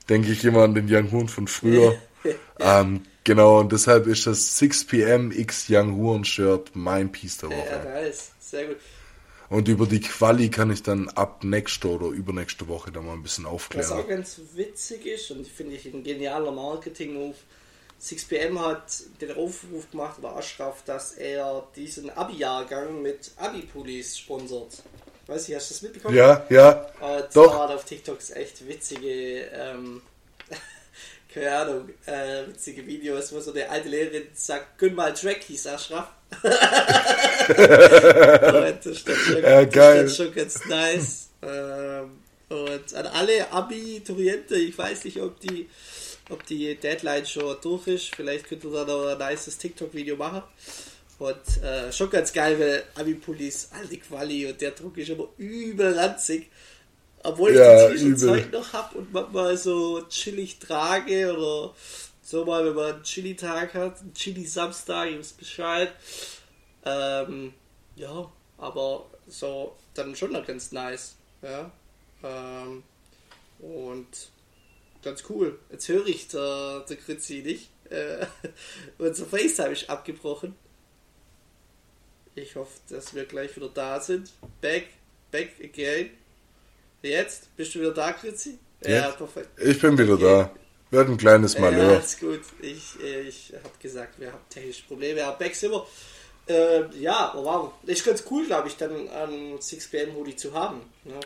denke ich immer an den Young Horn von früher. ähm, genau, und deshalb ist das 6pm X Young Horn Shirt mein Piece der Ja, Woche. nice. Sehr gut. Und über die Quali kann ich dann ab nächste oder übernächste Woche da mal ein bisschen Was aufklären. auch ganz witzig ist und finde ich ein genialer Marketing-Move. 6pm hat den Aufruf gemacht, oder Ashraf, dass er diesen Abi-Jahrgang mit Abi-Pullis sponsert. Weiß ich, hast du das mitbekommen? Ja, ja, Und Doch. da hat auf TikToks echt witzige, ähm, keine Ahnung, äh, witzige Videos, wo so eine alte Lehrerin sagt, gönn mal Trackies, Ashraf. Und das ist dann schon, Ja, geil. Das ist schon ganz nice. ähm, und an alle Abiturienten, ich weiß nicht, ob die, ob die Deadline schon durch ist. Vielleicht könnt ihr da noch ein nices TikTok-Video machen. Und äh, schon ganz geil, weil Abi-Pullis, alte Quali und der Druck ist immer übel ranzig. Obwohl Ja, ich übel. heute noch hab und manchmal so chillig trage oder so mal, wenn man einen Chili-Tag hat, einen Chili-Samstag, ihr wisst Bescheid. Ähm, ja, aber so dann schon noch ganz nice. Ja. Ähm, und ganz cool. Jetzt höre ich der, der Kritzi nicht. Äh, unser FaceTime ist abgebrochen. Ich hoffe, dass wir gleich wieder da sind. Back, back again. Jetzt? Bist du wieder da, Kritzi? Ja, perfekt. Ich bin wieder Okay. da. Wird ein kleines Ja, Malheur. ist gut. Ich, äh, ich habe gesagt, wir haben technische Probleme. Aber back sind wir. Äh, ja, aber wow. Ist ganz cool, glaube ich, dann einen 6pm Hoodie zu haben. Ja.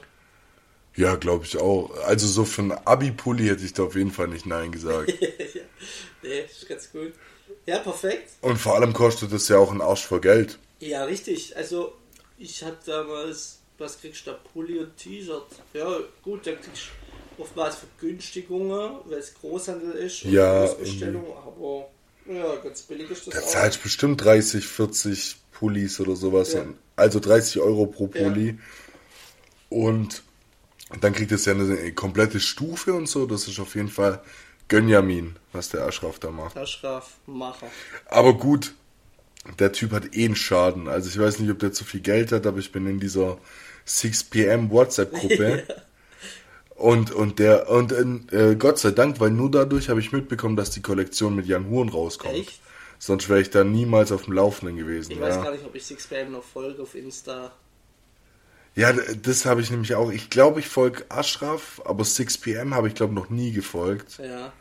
Ja, glaube ich auch. Also so für einen Abi-Pulli hätte ich da auf jeden Fall nicht Nein gesagt. nee, ist ganz gut. Ja, perfekt. Und vor allem kostet das ja auch einen Arsch voll Geld. Ja, richtig. Also, ich hatte damals, was kriegst du da? Pulli und T-Shirt. Ja, gut, da kriegst du oftmals Vergünstigungen, weil es Großhandel ist und Ja, Großbestellung, aber ja, ganz billig ist das Da auch. zahlst bestimmt 30, 40 Pullis oder sowas. Ja. Also 30 Euro pro Pulli. Und dann kriegt es ja eine komplette Stufe und so. Das ist auf jeden Fall Gönjamin, was der Aschraf da macht. Taschrafmacher. Aber gut, der Typ hat eh einen Schaden. Also ich weiß nicht, ob der zu viel Geld hat, aber ich bin in dieser 6pm WhatsApp-Gruppe. Und, und der, und äh, Gott sei Dank, weil nur dadurch habe ich mitbekommen, dass die Kollektion mit Jan Huren rauskommt. Echt? Sonst wäre ich da niemals auf dem Laufenden gewesen. Ich weiß ja. gar nicht, ob ich 6pm noch folge auf Insta. Ja, das habe ich nämlich auch. Ich glaube, ich folge Ashraf, aber 6pm habe ich glaube noch nie gefolgt. Ja.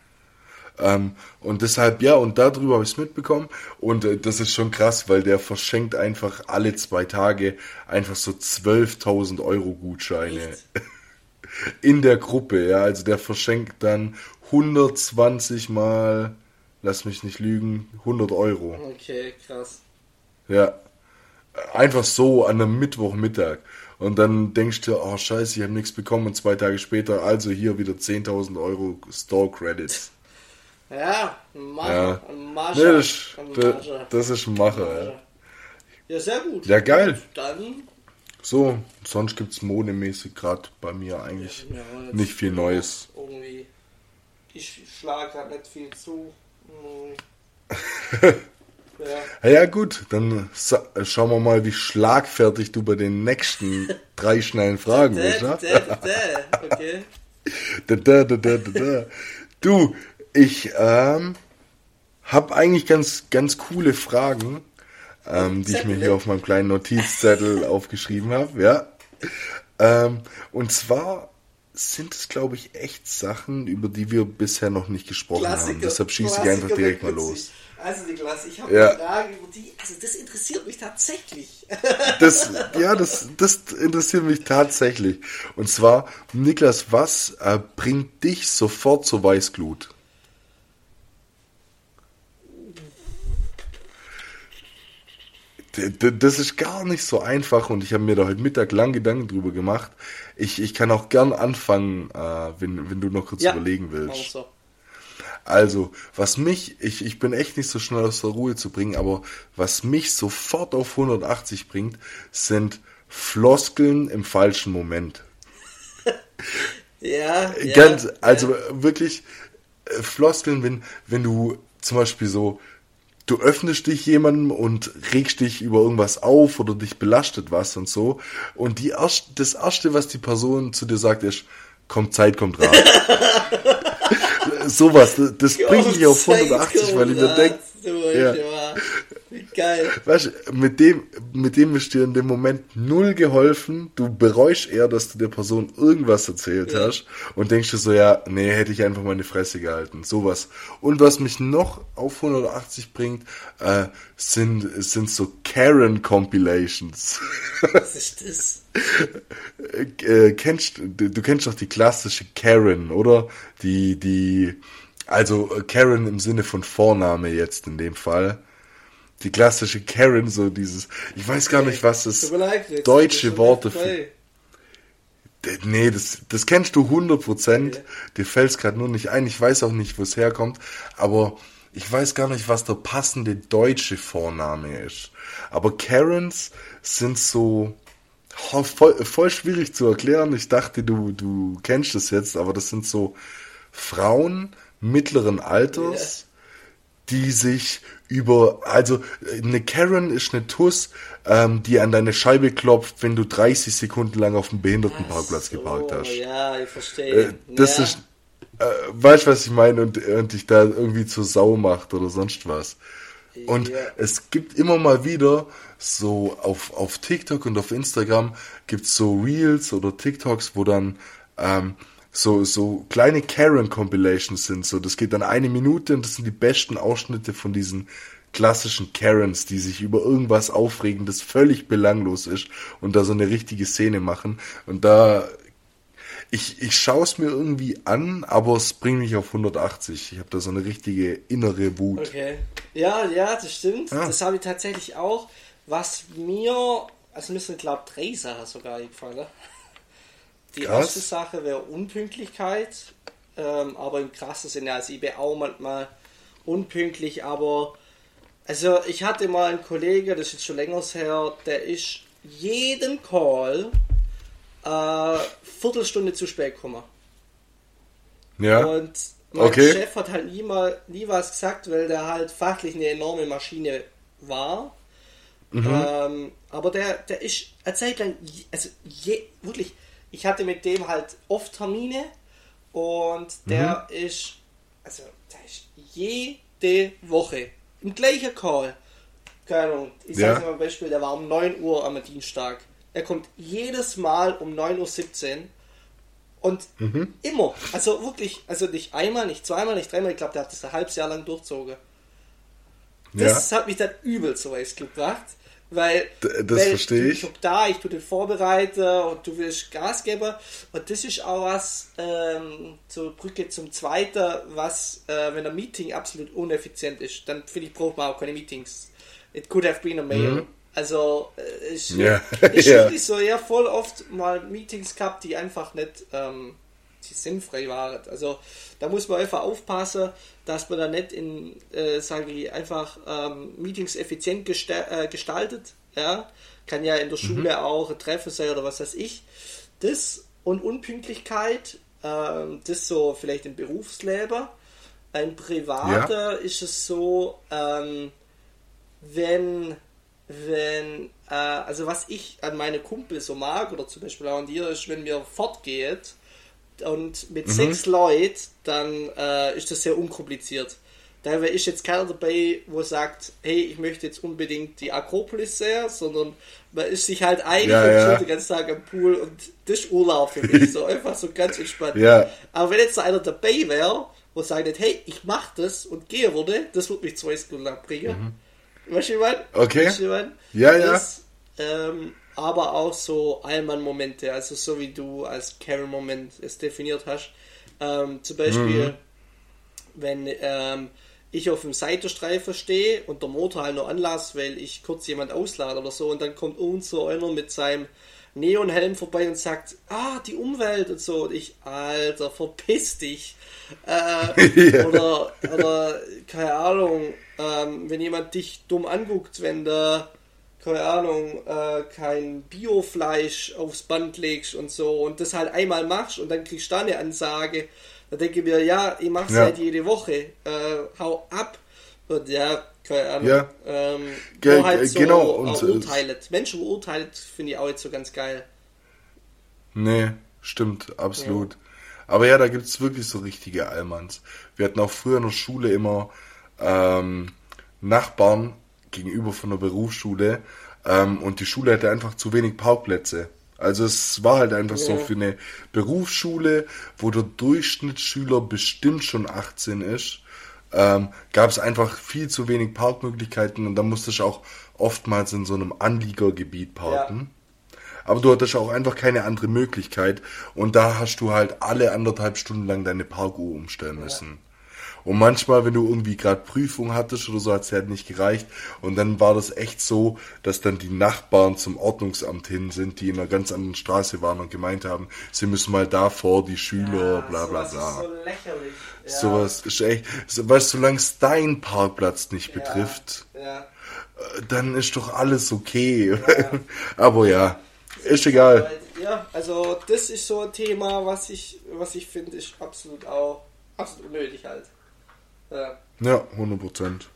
Ähm, und deshalb, ja, und darüber habe ich es mitbekommen. Und äh, das ist schon krass, weil der verschenkt einfach alle zwei Tage einfach so 12.000 Euro Gutscheine Echt? in der Gruppe. Ja, also der verschenkt dann 120 mal, lass mich nicht lügen, 100 Euro. Okay, krass. Ja. Einfach so an einem Mittwochmittag. Und dann denkst du, oh scheiße, ich habe nichts bekommen. Und zwei Tage später, also hier wieder 10.000 Euro Store Credits. Ja, ein Macher, Ja. ein Nee, Macher. das, ein das, Macher. das ist ein Macher. Ja. Ja, sehr gut. Ja, geil. Dann So, sonst gibt's modemäßig gerade bei mir eigentlich ja, nicht viel Neues. Irgendwie. Ich schlage gerade nicht viel zu. Ja. Ja, gut, dann schauen wir mal, wie schlagfertig du bei den nächsten drei schnellen Fragen bist. da, okay. Da, da, da. Du, ich ähm, habe eigentlich ganz, ganz coole Fragen, ähm, die ich mir hier auf meinem kleinen Notizzettel aufgeschrieben habe. Ja. Ähm, und zwar sind es, glaube ich, echt Sachen, über die wir bisher noch nicht gesprochen haben. Klassiker. Deshalb schieße ich einfach direkt mal los. Also Niklas, ich habe Ja. eine Frage, über die, also das interessiert mich tatsächlich. Das, ja, das, das interessiert mich tatsächlich. Und zwar, Niklas, was äh, bringt dich sofort zur Weißglut? Das ist gar nicht so einfach und ich habe mir da heute Mittag lang Gedanken drüber gemacht. Ich, ich kann auch gern anfangen, äh, wenn, wenn du noch kurz überlegen willst. Wir so. Also, was mich, ich, ich bin echt nicht so schnell aus der Ruhe zu bringen, aber was mich sofort auf 180 bringt, sind Floskeln im falschen Moment. Ja, ja, Ganz, ja. also wirklich äh, Floskeln, wenn, wenn du zum Beispiel so, du öffnest dich jemandem und regst dich über irgendwas auf oder dich belastet was und so. Und die erst, das erste, was die Person zu dir sagt, ist, kommt Zeit, kommt Rat. Sowas, das, das bringt mich auf 180, weil ich mir denke, ja. Wie geil. Weißt du, mit dem, mit dem ist dir in dem Moment null geholfen. Du bereust eher, dass du der Person irgendwas erzählt Ja. hast und denkst dir so, ja, nee, hätte ich einfach meine Fresse gehalten. Sowas. Und was mich noch auf 180 bringt, äh, sind, sind so Karen-Compilations. Was ist das? äh, kennst, du du kennst doch die klassische Karen, oder? Die, die, also äh, Karen im Sinne von Vorname jetzt in dem Fall. Die klassische Karen, so dieses, ich weiß gar nicht, was das deutsche Worte für. Nee, das, das kennst du 100%. Okay. Dir fällt's gerade nur nicht ein. Ich weiß auch nicht, wo es herkommt. Aber ich weiß gar nicht, was der passende deutsche Vorname ist. Aber Karens sind so, Oh, voll, voll schwierig zu erklären. Ich dachte, du, du kennst das jetzt, aber das sind so Frauen mittleren Alters, yes. Die sich über, also eine Karen ist eine Tuss, ähm, die an deine Scheibe klopft, wenn du 30 Sekunden lang auf dem Behindertenparkplatz so, geparkt hast. Ja, ich verstehe. Äh, das ja. ist, äh, weißt du, was ich meine? Und, und dich da irgendwie zur Sau macht oder sonst was. Und ja. es gibt immer mal wieder so auf, auf TikTok und auf Instagram gibt es so Reels oder TikToks, wo dann ähm, so, so kleine Karen-Compilations sind. So, das geht dann eine Minute und das sind die besten Ausschnitte von diesen klassischen Karens, die sich über irgendwas aufregen, das völlig belanglos ist und da so eine richtige Szene machen. Und da ich, ich schaue es mir irgendwie an, aber es bringt mich auf 180. Ich habe da so eine richtige innere Wut. Okay. Ja, ja, das stimmt. Ja. Das habe ich tatsächlich auch. Was mir, also mir sind, glaube ich, drei Sachen sogar gefallen. Die Krass. erste Sache wäre Unpünktlichkeit, ähm, aber im krassen Sinne. Also ich bin auch manchmal unpünktlich, aber also ich hatte mal einen Kollege, das ist jetzt schon länger her, der ist jeden Call äh, Viertelstunde zu spät gekommen. Ja. Und mein okay. Chef hat halt nie, mal, nie was gesagt, weil der halt fachlich eine enorme Maschine war. Mhm. Ähm, aber der, der ist eine Zeit lang, also je, wirklich, ich hatte mit dem halt oft Termine und der mhm. ist, also der ist jede Woche im gleichen Call. Keine Ahnung, ich ja. sage mal ein Beispiel, der war um 9 Uhr am Dienstag. Er kommt jedes Mal um 9.17 Uhr und mhm. immer, also wirklich, also nicht einmal, nicht zweimal, nicht dreimal, ich glaube, der hat das ein halbes Jahr lang durchzogen. Das ja. hat mich dann übel zu weiß gebracht, weil, das verstehe ich. Ich da, ich tue den Vorbereiter und du willst Gas geben und das ist auch was, ähm, zur Brücke zum Zweiten, was, äh, wenn ein Meeting absolut uneffizient ist, dann finde ich, braucht man auch keine Meetings. It could have been a mail. Mhm. Also äh, ich, ja. ich ja. wirklich so ja voll oft mal Meetings gehabt, die einfach nicht ähm, die sinnfrei waren. Also da muss man einfach aufpassen, dass man da nicht in, äh, sage ich, einfach ähm, Meetings effizient gesta äh, gestaltet. Ja, kann ja in der mhm. Schule mhm. auch ein Treffen sein oder was weiß ich. Das und Unpünktlichkeit, ähm, das so vielleicht im Berufsleben. Ein Privater ja. ist es so, ähm, wenn wenn, äh, also was ich an meine Kumpel so mag, oder zum Beispiel auch an dir, ist, wenn wir fortgeht und mit mhm. sechs Leuten, dann äh, ist das sehr unkompliziert. Da ist jetzt keiner dabei, wo sagt, hey, ich möchte jetzt unbedingt die Akropolis sehen, sondern man ist sich halt einig ja, und ja. den ganzen Tag am Pool und das ist Urlaub für mich. so einfach so ganz entspannt. Ja. Aber wenn jetzt einer dabei wäre, wo sagt, hey, ich mach das und gehe würde, das würde mich zwei Stunden lang bringen. Mhm. Weißt du, was? Okay. Weißt du, was? Ja, das, ja. Ähm, aber auch so Allmann-Momente, also so wie du als Karen-Moment es definiert hast. Ähm, zum Beispiel, mhm. wenn ähm, ich auf dem Seitenstreifen stehe und der Motor halt noch anlass, weil ich kurz jemand auslade oder so und dann kommt uns so einer mit seinem Neonhelm vorbei und sagt, ah, die Umwelt und so. Und ich, Alter, verpiss dich. Äh, ja. oder, oder, keine Ahnung, ähm, wenn jemand dich dumm anguckt, wenn du, keine Ahnung, äh, kein Biofleisch aufs Band legst und so und das halt einmal machst und dann kriegst du da eine Ansage, dann denke ich mir, ja, ich mach's ja. halt jede Woche, äh, hau ab. Und ja, keine Ahnung. Ja. Ähm, Ge halt so genau. Und, urteilet. Menschen urteilt, finde ich auch jetzt so ganz geil. Nee, stimmt, absolut. Ja. Aber ja, da gibt es wirklich so richtige Allmanns. Wir hatten auch früher in der Schule immer ähm, Nachbarn gegenüber von der Berufsschule ähm, und die Schule hatte einfach zu wenig Parkplätze. Also es war halt einfach ja. so für eine Berufsschule, wo der Durchschnittsschüler bestimmt schon 18 ist, ähm, gab es einfach viel zu wenig Parkmöglichkeiten und da musste ich auch oftmals in so einem Anliegergebiet parken. Ja. Aber du hattest auch einfach keine andere Möglichkeit und da hast du halt alle anderthalb Stunden lang deine Parkuhr umstellen müssen. Ja. Und manchmal, wenn du irgendwie gerade Prüfung hattest oder so, hat es halt nicht gereicht. Und dann war das echt so, dass dann die Nachbarn zum Ordnungsamt hin sind, die in einer ganz anderen Straße waren und gemeint haben, sie müssen mal da vor die Schüler, ja, bla bla bla. Ist so lächerlich. Ja. Sowas ist echt, weißt du, solange es deinen Parkplatz nicht betrifft, ja. Äh, dann ist doch alles okay. Aber ja. ist egal. Ja, also das ist so ein Thema, was ich, was ich finde, ist absolut auch absolut unnötig halt. Ja, Ja, 100 Prozent.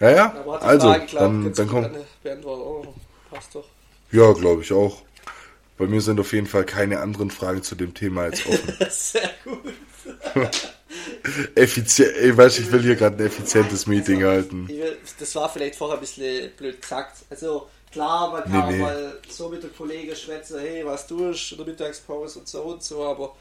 Ja, ja, also, Frage, glaub, dann, dann kommt. Oh, passt doch. Ja, glaube ich auch. Bei mir sind auf jeden Fall keine anderen Fragen zu dem Thema jetzt offen. Sehr gut. Effizient, ich weiß, ich will hier gerade ein effizientes Meeting halten. Ich will, das war vielleicht vorher ein bisschen blöd gesagt. Also klar, man kann Nee, nee. mal so mit dem Kollegen schwätzen, hey, was tust du in der Mittagspause und so und so, aber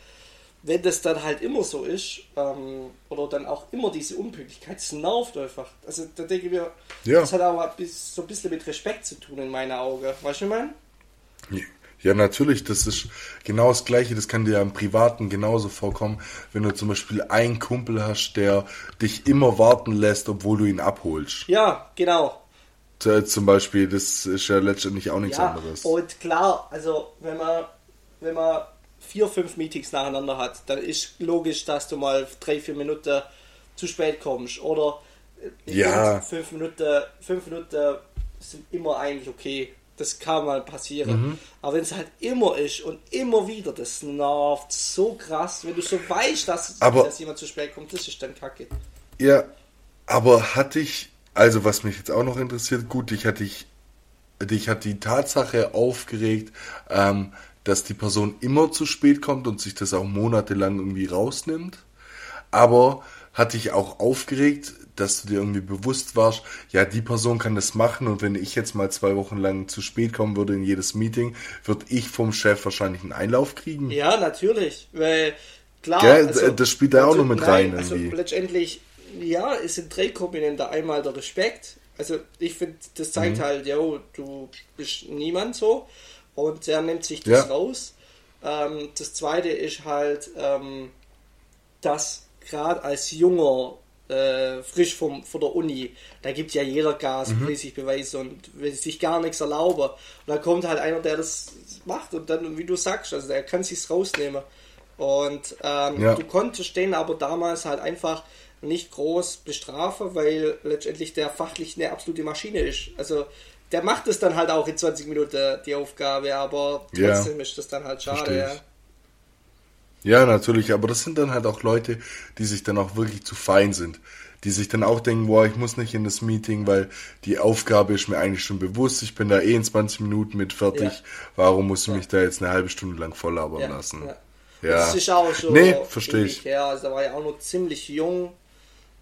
wenn das dann halt immer so ist, ähm, oder dann auch immer diese Unpünktlichkeit, das nervt einfach. Also da denke ich mir, Ja. das hat bis- so ein bisschen mit Respekt zu tun in meinen Augen. Weißt du, ich meine? Ja, natürlich, das ist genau das Gleiche. Das kann dir ja im Privaten genauso vorkommen, wenn du zum Beispiel einen Kumpel hast, der dich immer warten lässt, obwohl du ihn abholst. Ja, genau. Zum Beispiel, das ist ja letztendlich auch nichts Ja, anderes. und klar, also wenn man, wenn man vier, fünf Meetings nacheinander hat, dann ist logisch, dass du mal drei, vier Minuten zu spät kommst. Oder äh, Ja. fünf Minuten, fünf Minuten sind immer eigentlich okay. Das kann mal passieren. Mhm. Aber wenn es halt immer ist und immer wieder, das nervt so krass, wenn du so weißt, dass, Aber- dass jemand zu spät kommt, das ist dann kacke. Ja, aber hatte ich, also was mich jetzt auch noch interessiert, gut, dich hatte ich, dich hat die Tatsache aufgeregt, ähm, dass die Person immer zu spät kommt und sich das auch monatelang irgendwie rausnimmt. Aber hat dich auch aufgeregt, dass du dir irgendwie bewusst warst, ja, die Person kann das machen und wenn ich jetzt mal zwei Wochen lang zu spät kommen würde in jedes Meeting, würde ich vom Chef wahrscheinlich einen Einlauf kriegen. Ja, natürlich, weil klar. Gell, das spielt da auch noch mit nein, rein Also irgendwie. letztendlich, ja, es sind drei Komponenten. Einmal der Respekt. Also ich finde, das zeigt Mhm. halt, jo, du bist niemand so und der nimmt sich das Ja. raus. Ähm, das zweite ist halt, ähm, dass gerade als junger äh, frisch vom, von der Uni, da gibt ja jeder Gas, Mhm. will sich beweisen und will sich gar nichts erlauben. Und dann kommt halt einer, der das macht und dann, wie du sagst, also der kann sich's rausnehmen. Und ähm, Ja. du konntest den aber damals halt einfach nicht groß bestrafen, weil letztendlich der fachlich eine absolute Maschine ist. Also der macht es dann halt auch in 20 Minuten die Aufgabe, aber Ja. trotzdem ist das dann halt schade. Ja. Ja, natürlich, aber das sind dann halt auch Leute, die sich dann auch wirklich zu fein sind. Die sich dann auch denken, boah, ich muss nicht in das Meeting, weil die Aufgabe ist mir eigentlich schon bewusst, ich bin da eh in 20 Minuten mit fertig. Ja. Warum muss ich mich da jetzt eine halbe Stunde lang voll labern Ja, lassen? ja. Ja. Das ist auch so. Nee, verstehe ich. her. Also, da war ja auch noch ziemlich jung.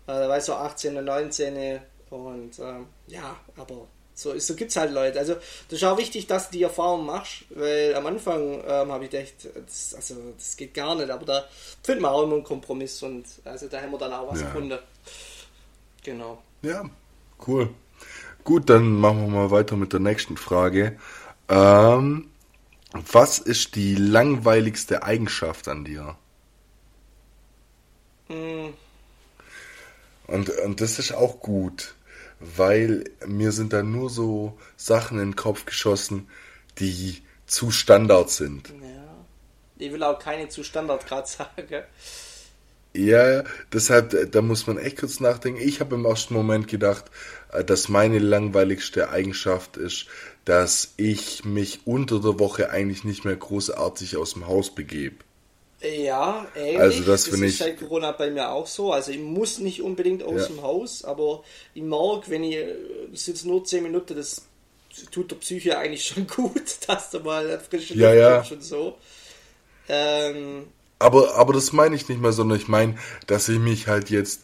Äh, Da war ich so 18, 19. Und ähm, ja, aber so, so gibt es halt Leute. Also, das ist auch wichtig, dass du die Erfahrung machst, weil am Anfang ähm, habe ich gedacht, das, also, das geht gar nicht. Aber da finden wir auch immer einen Kompromiss und also da haben wir dann auch was Ja. gefunden. Genau. Ja, cool. Gut, dann machen wir mal weiter mit der nächsten Frage. Ähm, was ist die langweiligste Eigenschaft an dir? Mm, Und, und das ist auch gut, weil mir sind da nur so Sachen in den Kopf geschossen, die zu Standard sind. ja. Ich will auch keine zu Standard gerade sagen. Ja, deshalb, äh, da muss man echt kurz nachdenken. Ich habe im ersten Moment gedacht, äh, dass meine langweiligste Eigenschaft ist, dass ich mich unter der Woche eigentlich nicht mehr großartig aus dem Haus begebe. Ja, ähnlich. Also das finde ist ich- seit Corona bei mir auch so. Also ich muss nicht unbedingt aus Ja. dem Haus, aber ich merke, wenn ich äh, das sind nur 10 Minuten, das tut der Psyche eigentlich schon gut, dass du mal frische Ja, Luft ja. kriegst und so. Ähm, Aber, aber das meine ich nicht mehr, sondern ich meine, dass ich mich halt jetzt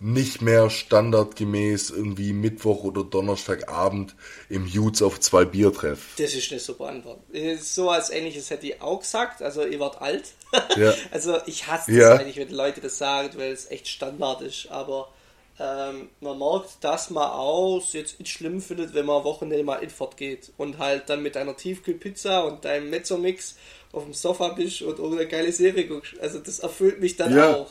nicht mehr standardgemäß irgendwie Mittwoch oder Donnerstagabend im Jutz auf zwei Bier treffe. das ist eine super Antwort. Äh, So als ähnliches hätte ich auch gesagt. Also ihr wart alt. Ja. Also ich hasse das Ja. eigentlich, wenn Leute das sagen, weil es echt Standard ist. Aber ähm, man merkt, dass man auch es jetzt nicht schlimm findet, wenn man am Wochenende mal in Fort geht und halt dann mit einer Tiefkühlpizza und deinem Mezzo-Mix auf dem Sofa bist und irgendeine geile Serie guckst. Also das erfüllt mich dann Ja. auch.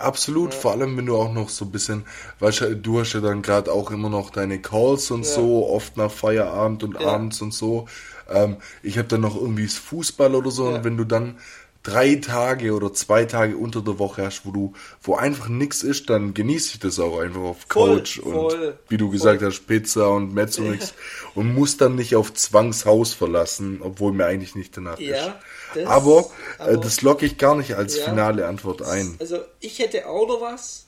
Absolut, vor allem wenn du auch noch so ein bisschen, weißt du, du hast ja dann gerade auch immer noch deine Calls und Ja. so, oft nach Feierabend und Ja. abends und so. Ähm, ich habe dann noch irgendwie das Fußball oder so Ja. und wenn du dann drei Tage oder zwei Tage unter der Woche hast, wo du, wo einfach nichts ist, dann genieße ich das auch einfach auf Couch voll, und voll, wie du gesagt hast, Pizza und Mezzomix ja. und muss dann nicht auf Zwangshaus verlassen, obwohl mir eigentlich nicht danach ja, ist. Das, aber, äh, aber das locke ich gar nicht als ja, finale Antwort ein. Also ich hätte auch noch was,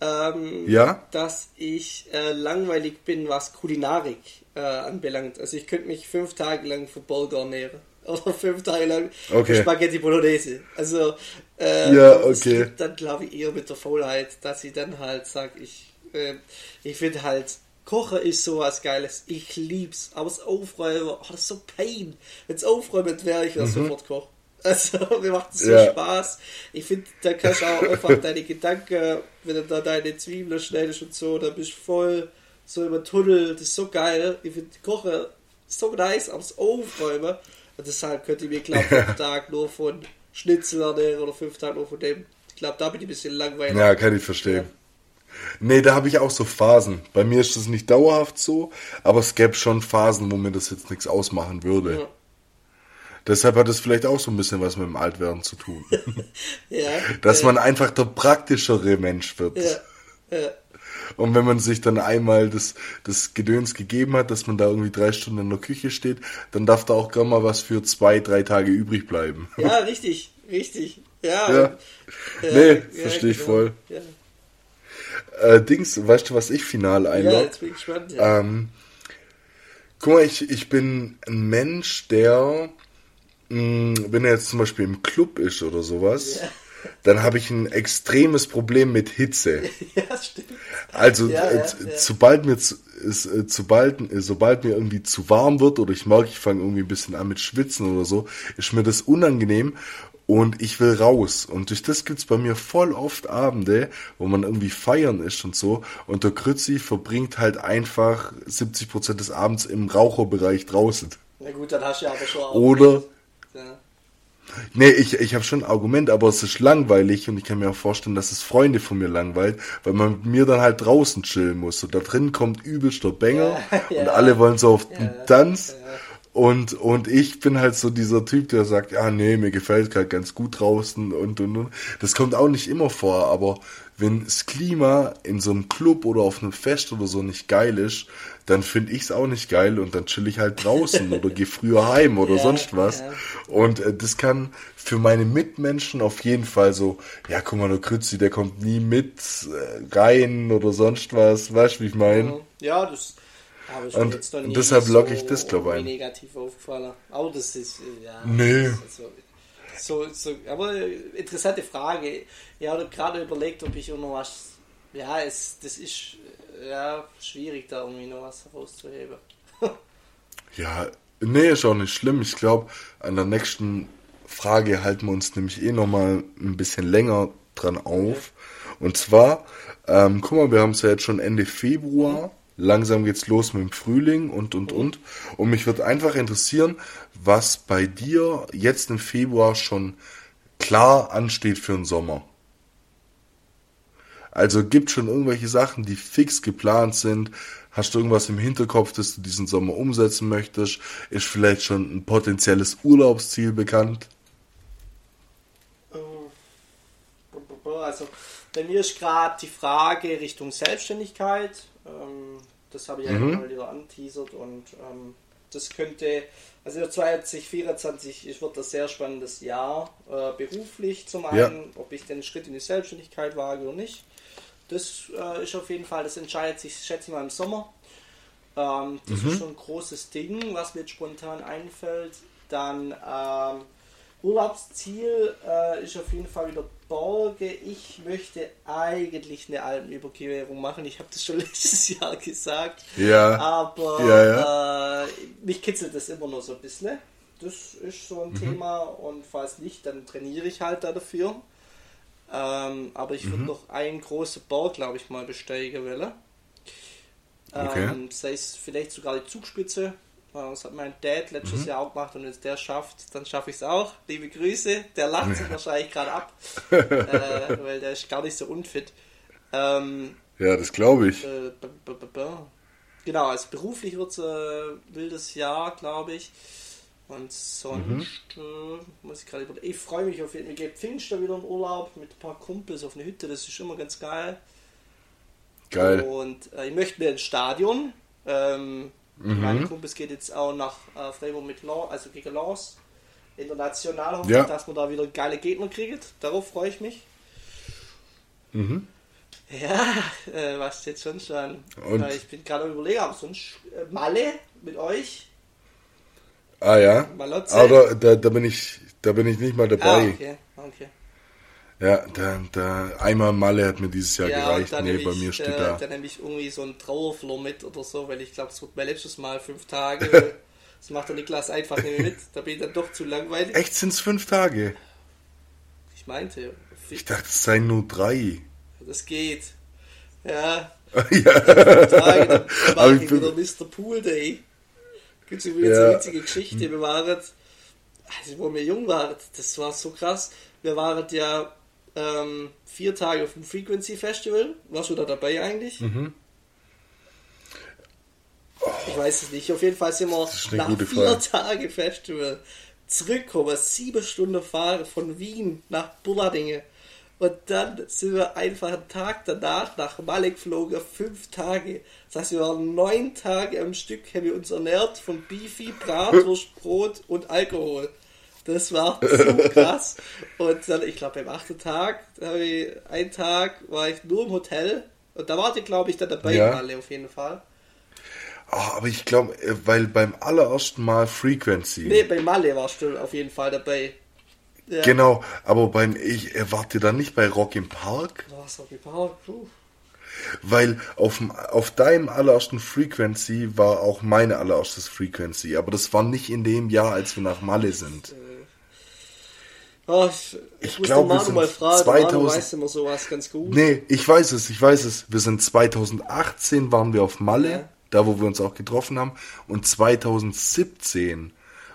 ähm, ja? dass ich äh, langweilig bin, was Kulinarik äh, anbelangt. Also ich könnte mich fünf Tage lang für Burger ernähren. Oder fünf Tage lang okay. Spaghetti Bolognese. Also äh, ja, okay. es dann glaube ich eher mit der Faulheit, dass ich dann halt sage, ich, äh, ich finde halt Kochen ist sowas Geiles. Ich lieb's. Aber das Aufräumen, oh, das ist so Pain. Wenn es aufräumen wäre ich ja mhm. sofort kochen. Also, mir macht es so ja. Spaß. Ich finde, da kannst du auch einfach deine Gedanken, wenn du da deine Zwiebeln schneidest und so, da bist du voll so über Tunnel. Das ist so geil. Ich finde, Kochen so nice, aber das Aufräumen. Und deshalb könnte ich mir, glaube ich, fünf Tage nur von Schnitzel ernähren oder fünf Tage nur von dem. Ich glaube, da bin ich ein bisschen langweilig. Ja, kann ich verstehen. Ja. Nee, da habe ich auch so Phasen. Bei mir ist das nicht dauerhaft so, aber es gäbe schon Phasen, wo mir das jetzt nichts ausmachen würde. Ja. Deshalb hat es vielleicht auch so ein bisschen was mit dem Altwerden zu tun. ja, Dass ja. man einfach der praktischere Mensch wird. Ja, ja. Und wenn man sich dann einmal das, das Gedöns gegeben hat, dass man da irgendwie drei Stunden in der Küche steht, dann darf da auch gar mal was für zwei, drei Tage übrig bleiben. Ja, richtig, richtig. Ja. ja. nee, verstehe ich genau. voll. Ja. Äh, Dings, weißt du, was ich final einlogge? Ja, jetzt bin ich gespannt. Ja. Ähm, guck mal, ich, ich bin ein Mensch, der, mh, mm, wenn er jetzt zum Beispiel im Club ist oder sowas, ja. dann habe ich ein extremes Problem mit Hitze. Ja, stimmt. Also, ja, äh, sobald mir zu, ist, äh, sobald, äh, sobald mir irgendwie zu warm wird oder ich merke, ich fange irgendwie ein bisschen an mit Schwitzen oder so, ist mir das unangenehm und ich will raus. Und durch das gibt's bei mir voll oft Abende, wo man irgendwie feiern ist und so. Und der Krützi verbringt halt einfach 70% des Abends im Raucherbereich draußen. Na gut, dann hast du ja aber schon Oder. Ja. Nee, ich, ich habe schon ein Argument, aber es ist langweilig und ich kann mir auch vorstellen, dass es Freunde von mir langweilt, weil man mit mir dann halt draußen chillen muss. Und da drin kommt übelster Banger ja, ja, und alle wollen so auf den Tanz. Und, und ich bin halt so dieser Typ, der sagt, ja, nee, mir gefällt gerade ganz gut draußen und, und, und. Das kommt auch nicht immer vor, aber wenn das Klima in so einem Club oder auf einem Fest oder so nicht geil ist, dann finde ich es auch nicht geil und dann chill ich halt draußen oder gehe früher heim oder ja, sonst was. Ja. Und äh, das kann für meine Mitmenschen auf jeden Fall so, ja, guck mal, der Krützi, der kommt nie mit äh, rein oder sonst was, weißt du, wie ich meine? Ja, das und deshalb logge ich das, glaube ich, ein. negativ aufgefallen. Aber das ist, äh, ja. Nee. Also, so, so, aber interessante Frage. Ich habe gerade überlegt, ob ich noch was. Ja, es, das ist ja schwierig, da irgendwie noch was herauszuheben. ja, nee, ist auch nicht schlimm. Ich glaube, an der nächsten Frage halten wir uns nämlich eh nochmal ein bisschen länger dran auf. Okay. Und zwar, ähm, guck mal, wir haben es ja jetzt schon Ende Februar. Mhm langsam geht's los mit dem Frühling und und und. Und mich wird einfach interessieren, was bei dir jetzt im Februar schon klar ansteht für den Sommer. Also gibt schon irgendwelche Sachen, die fix geplant sind. Hast du irgendwas im Hinterkopf, das du diesen Sommer umsetzen möchtest? Ist vielleicht schon ein potenzielles Urlaubsziel bekannt? Also bei mir ist gerade die Frage Richtung Selbstständigkeit. Ähm, das habe ich ja mhm. mal wieder anteasert und ähm, das könnte, also 2024 wird das sehr spannendes Jahr, äh, beruflich zum einen, ja. ob ich den Schritt in die Selbstständigkeit wage oder nicht. Das äh, ist auf jeden Fall, das entscheidet sich, schätze ich mal, im Sommer. Ähm, das mhm. ist schon ein großes Ding, was mir jetzt spontan einfällt. Dann ähm, Urlaubsziel äh, ist auf jeden Fall wieder Borge. Ich möchte eigentlich eine Alpenüberquerung machen. Ich habe das schon letztes Jahr gesagt. Ja. Aber ja, ja. Äh, mich kitzelt das immer nur so ein bisschen. Das ist so ein mhm. Thema und falls nicht, dann trainiere ich halt da dafür. Ähm, aber ich würde mhm. noch einen großen Berg, glaube ich, mal besteigen wollen. Ähm, okay. Sei es vielleicht sogar die Zugspitze das hat mein Dad letztes mhm. Jahr auch gemacht und wenn es der schafft, dann schaffe ich es auch. Liebe Grüße. Der lacht sich wahrscheinlich gerade ab, äh, weil der ist gar nicht so unfit. Ähm, ja, das glaube ich. Äh, genau, also beruflich wird es ein äh, wildes Jahr, glaube ich. Und sonst mhm. muss ich gerade über. Ich freue mich auf jeden Fall. Mir geht Pfingster wieder in Urlaub mit ein paar Kumpels auf eine Hütte. Das ist immer ganz geil. Geil. Und äh, ich möchte mir ein Stadion. Ähm, mhm. Meine Kumpels geht jetzt auch nach äh, Freiburg mit Law, also gegen Laws. International hoffe ja. dass man da wieder geile Gegner kriegt. Darauf freue ich mich. Mhm. Ja, äh, was jetzt sonst an? Und? ich bin gerade überlegen, aber sonst äh, Malle mit euch. Ah ja. Malotze. Aber da, da bin ich, da bin ich nicht mal dabei. Ah, okay, okay. Ja, da, da, einmal Malle hat mir dieses Jahr ja, gereicht. Nee, bei mir steht äh, da. Dann nehme ich irgendwie so ein Trauerflor mit oder so, weil ich glaube, es wird mein letztes Mal fünf Tage. das macht der Niklas einfach nicht mit. Da bin ich dann doch zu langweilig. Echt sind es fünf Tage? Ich meinte. Ich dachte, es seien nur drei. Das geht. Ja. ja. Tage, dann mache ich wieder Mr. Pool Day. Gibt es übrigens ja. eine witzige Geschichte. Wir waren, also wo wir jung waren, das war so krass. Wir waren ja ähm, vier Tage auf dem Frequency Festival. Warst du da dabei eigentlich? Mhm. Oh, ich weiß es nicht. Auf jeden Fall sind wir nach vier Frage. Tage Festival zurückgekommen. Sieben Stunden fahren von Wien nach Bulladinge. Und dann sind wir einfach einen Tag danach nach Malle geflogen, fünf Tage. Das heißt, wir waren neun Tage am Stück, haben wir uns ernährt von Beefy, Bratwurst, Brot und Alkohol. Das war so krass. Und dann, ich glaube, beim achten Tag, ich, einen Tag war ich nur im Hotel. Und da war ich, glaube ich, dann dabei ja. alle auf jeden Fall. Oh, aber ich glaube, äh, weil beim allerersten Mal Frequency. Nee, bei Malle warst du auf jeden Fall dabei. Ja. Genau, aber beim ich wart ihr dann nicht bei Rock im Park? Was Rock im Park? Puh. Weil auf, auf deinem allerersten Frequency war auch meine allererstes Frequency, aber das war nicht in dem Jahr, als wir nach Malle sind. Oh, ich, ich, ich glaube, wir sind mal fragen, 2000, weiß immer sowas ganz gut. Nee, ich weiß es, ich weiß es. Wir sind 2018 waren wir auf Malle, ja. da wo wir uns auch getroffen haben, und 2017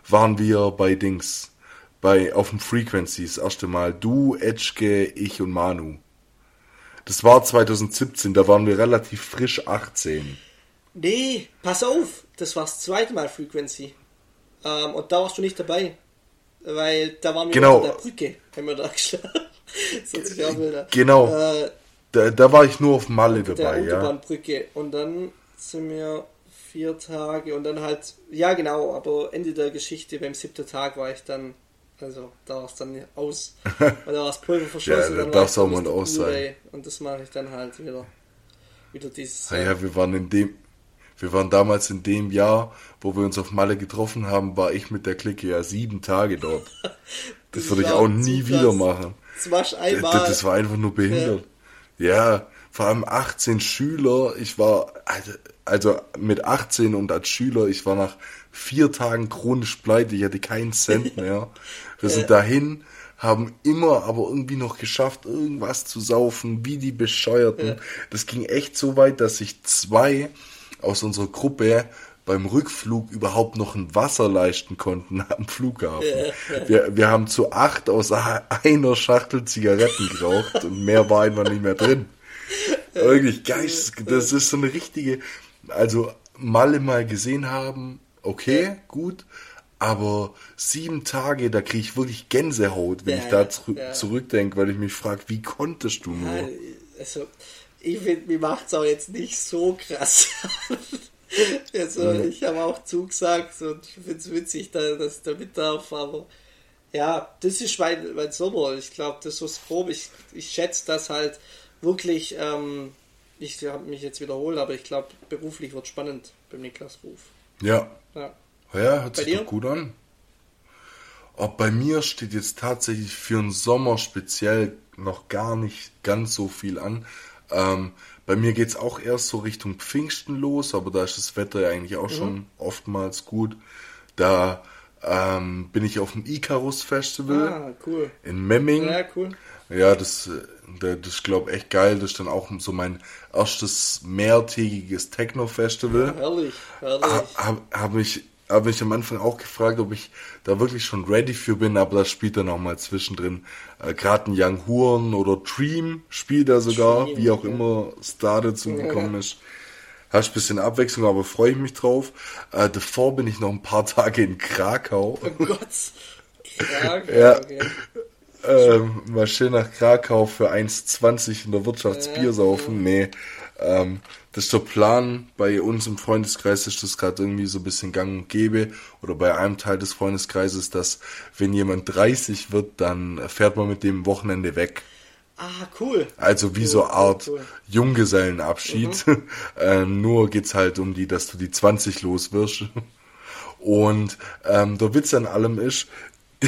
waren wir bei Dings bei, auf dem Frequency das erste Mal. Du, Etschke, ich und Manu. Das war 2017, da waren wir relativ frisch 18. Nee, pass auf, das war das zweite Mal Frequency. Ähm, und da warst du nicht dabei. Weil da waren wir genau. unter der Brücke, haben wir da geschlafen. genau. Äh, da, da war ich nur auf Malle dabei, der Autobahnbrücke. Und dann sind wir vier Tage und dann halt, ja genau, aber Ende der Geschichte, beim siebten Tag war ich dann also da war es dann aus. Weil da war das Pulver verschlossen. ja, dann darf es auch mal aus sein. Und das mache ich dann halt wieder. Wieder dieses. Ja, ja, wir waren in dem. Wir waren damals in dem Jahr, wo wir uns auf Malle getroffen haben, war ich mit der Clique ja sieben Tage dort. das, würde ich auch nie wieder machen. Das. Das, war einfach nur behindert. Ja. ja, vor allem 18 Schüler. Ich war, also, also mit 18 und als Schüler, ich war nach vier Tagen chronisch pleite, ich hatte keinen Cent mehr. Wir sind dahin, haben immer aber irgendwie noch geschafft, irgendwas zu saufen, wie die Bescheuerten. Das ging echt so weit, dass sich zwei aus unserer Gruppe beim Rückflug überhaupt noch ein Wasser leisten konnten am Flughafen. Wir, wir haben zu acht aus einer Schachtel Zigaretten geraucht und mehr war einfach nicht mehr drin. Wirklich geist, das ist so eine richtige, also Malle mal gesehen haben, okay, gut, aber sieben Tage, da kriege ich wirklich Gänsehaut, wenn ja, ich da zurück, ja. zurückdenke, weil ich mich frage, wie konntest du nur? Also, ich finde, mir macht es auch jetzt nicht so krass. also, mhm. ich habe auch zugesagt und ich finde es witzig, dass ich da mit darf, aber ja, das ist mein, mein Sommer. Ich glaube, das ist Probe. Ich, ich schätze das halt wirklich, ähm, ich habe mich jetzt wiederholt, aber ich glaube, beruflich wird spannend beim Niklas Ruf. Ja. Ja, ja hört bei sich dir? doch gut an. Ob bei mir steht jetzt tatsächlich für den Sommer speziell noch gar nicht ganz so viel an. Ähm, bei mir geht es auch erst so Richtung Pfingsten los, aber da ist das Wetter ja eigentlich auch mhm. schon oftmals gut. Da ähm, bin ich auf dem Icarus Festival ah, cool. in Memming. Ja, cool. Ja, das, das ist, glaube ich, echt geil. Das ist dann auch so mein erstes mehrtägiges Techno-Festival. Ja, herrlich, herrlich. Habe hab mich, hab mich am Anfang auch gefragt, ob ich da wirklich schon ready für bin, aber das spielt dann auch mal zwischendrin. Äh, Gerade ein Young Horn oder Dream spielt er sogar, Dream, wie auch ja. immer Star dazu gekommen ist. Hast ein bisschen Abwechslung, aber freue ich mich drauf. Äh, davor bin ich noch ein paar Tage in Krakau. Oh Gott. Krakau, Ja. okay. Ähm, mal schön nach Krakau für 1,20 in der Wirtschaftsbier saufen. Nee, ähm, das ist der Plan. Bei uns im Freundeskreis ist das gerade irgendwie so ein bisschen gang und gäbe. Oder bei einem Teil des Freundeskreises, dass wenn jemand 30 wird, dann fährt man mit dem Wochenende weg. Ah, cool. Also wie Cool, so cool, Art cool. Junggesellenabschied. ähm, nur geht's halt um die, dass du die 20 los wirst. Und ähm, der Witz an allem ist,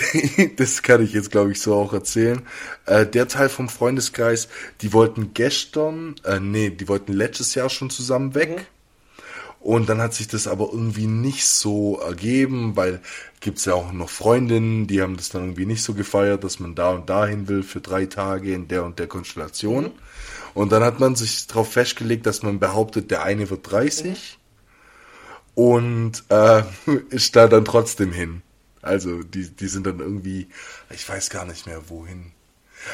das kann ich jetzt glaube ich so auch erzählen. Äh, der Teil vom Freundeskreis, die wollten gestern, äh, nee, die wollten letztes Jahr schon zusammen weg. Und dann hat sich das aber irgendwie nicht so ergeben, weil gibt's ja auch noch Freundinnen, die haben das dann irgendwie nicht so gefeiert, dass man da und dahin will für drei Tage in der und der Konstellation. Und dann hat man sich darauf festgelegt, dass man behauptet, der eine wird 30 und äh, ist da dann trotzdem hin. Also die, die sind dann irgendwie, ich weiß gar nicht mehr wohin.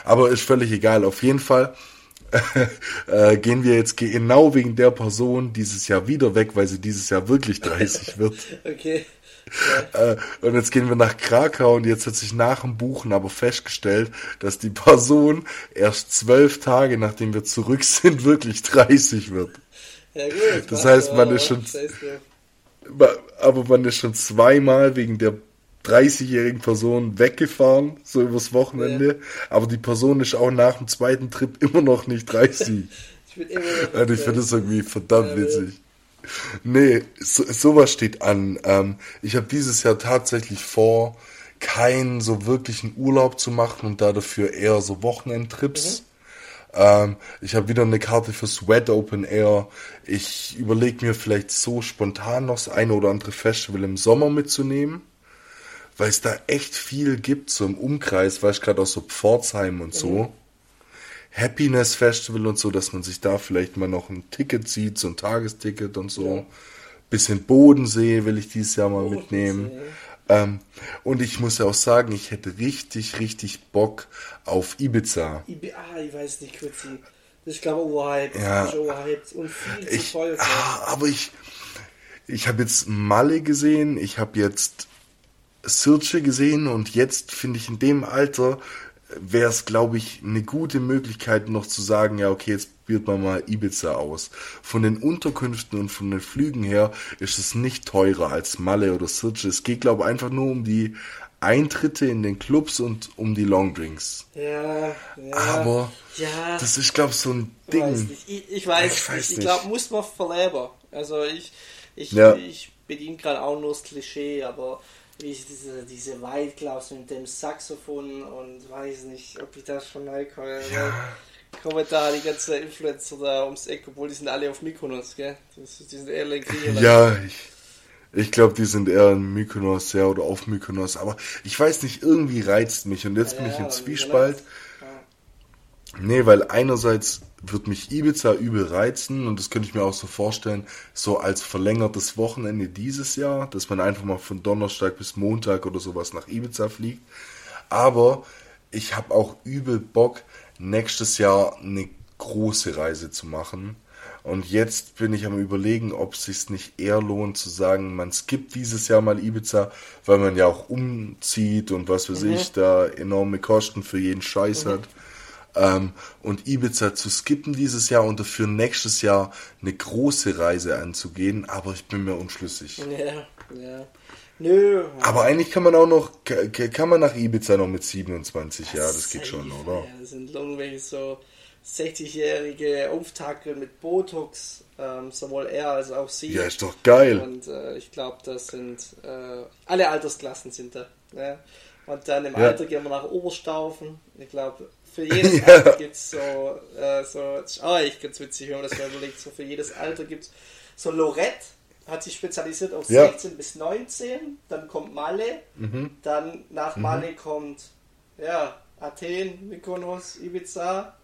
Aber ist völlig egal. Auf jeden Fall äh, gehen wir jetzt genau wegen der Person dieses Jahr wieder weg, weil sie dieses Jahr wirklich 30 wird. Okay. Äh, und jetzt gehen wir nach Krakau und jetzt hat sich nach dem Buchen aber festgestellt, dass die Person erst zwölf Tage nachdem wir zurück sind wirklich 30 wird. Ja, gut. Das heißt, man ist schon- ja. Aber man ist schon zweimal wegen der 30-jährigen Person weggefahren, so übers Wochenende. Aber die Person ist auch nach dem zweiten Trip immer noch nicht 30. Ich bin immer noch Und ich finde das irgendwie verdammt witzig. Nee, so, sowas steht an. Ähm, ich habe dieses Jahr tatsächlich vor, keinen so wirklichen Urlaub zu machen und da dafür eher so Wochenendtrips. Ähm, ich habe wieder eine Karte für Sweat Open Air. Ich überlege mir vielleicht so spontan noch das eine oder andere Festival im Sommer mitzunehmen, weil es da echt viel gibt, so im Umkreis, weißt du, gerade auch so Pforzheim und so. Happiness Festival und so, dass man sich da vielleicht mal noch ein Ticket zieht, so ein Tagesticket und so. Ja. Bisschen Bodensee will ich dieses Jahr mal Bodensee. mitnehmen. Ähm, und ich muss ja auch sagen, ich hätte richtig, richtig Bock auf Ibiza. Ibi ah, ich weiß nicht, Das ist, glaube ich, overhyped. Ja. Overhyped und viel zu Ich, teuer. ah, aber ich, ich habe jetzt Malle gesehen, ich habe jetzt Sirce gesehen und jetzt finde ich in dem Alter wäre es, glaube ich, eine gute Möglichkeit noch zu sagen, ja, okay, jetzt probiert man mal Ibiza aus. Von den Unterkünften und von den Flügen her ist es nicht teurer als Malle oder Sirce. Es geht, glaube ich, einfach nur um die Eintritte in den Clubs und um die Longdrinks. Ja, ja. Aber ja, das ist, glaube ich, so ein weiß Ding. nicht. Ich, ich weiß, Ich weiß nicht. Ich glaube, muss man verleben. Also ich, ich, Ja. ich bediene gerade auch nur das Klischee, aber wie ich diese, diese White Gloves mit dem Saxophon und weiß nicht, ob ich das schon reinkomme. Ja. Kommen da die ganzen Influencer da ums Eck, obwohl die sind alle auf Mykonos, gell? Das, die sind eher Griechenland. Ja, ich, ich glaube, die sind eher in Mykonos, ja, oder auf Mykonos. Aber ich weiß nicht, irgendwie reizt mich. Und jetzt bin ich Ja, im Zwiespalt. Ja. Nee, weil einerseits wird mich Ibiza übel reizen und das könnte ich mir auch so vorstellen, so als verlängertes Wochenende dieses Jahr, dass man einfach mal von Donnerstag bis Montag oder sowas nach Ibiza fliegt. Aber ich habe auch übel Bock, nächstes Jahr eine große Reise zu machen. Und jetzt bin ich am überlegen, ob es sich nicht eher lohnt zu sagen, man skippt dieses Jahr mal Ibiza, weil man ja auch umzieht und was weiß ich, da enorme Kosten für jeden Scheiß hat. Ähm, und Ibiza zu skippen dieses Jahr und dafür nächstes Jahr eine große Reise anzugehen, aber ich bin mir unschlüssig. Ja, ja. Nö. Aber eigentlich kann man auch noch, ka- ka- kann man nach Ibiza noch mit 27, ja, das geht schon, oder? Ja, das sind irgendwelche so 60-jährige Auftakler mit Botox, ähm, sowohl er als auch sie. Ja, ist doch geil. Und äh, ich glaube, das sind äh, alle Altersklassen sind da. Ne? Und dann im Ja. Alter gehen wir nach Oberstaufen. Ich glaube, für jedes Ja. Alter gibt es so, äh, so, das ist auch echt ganz witzig, wenn man das mal überlegt, so für jedes Alter gibt es so Lorette, hat sich spezialisiert auf Ja. 16 bis 19, dann kommt Malle, Mhm. dann nach Malle kommt, ja, Athen, Mykonos, Ibiza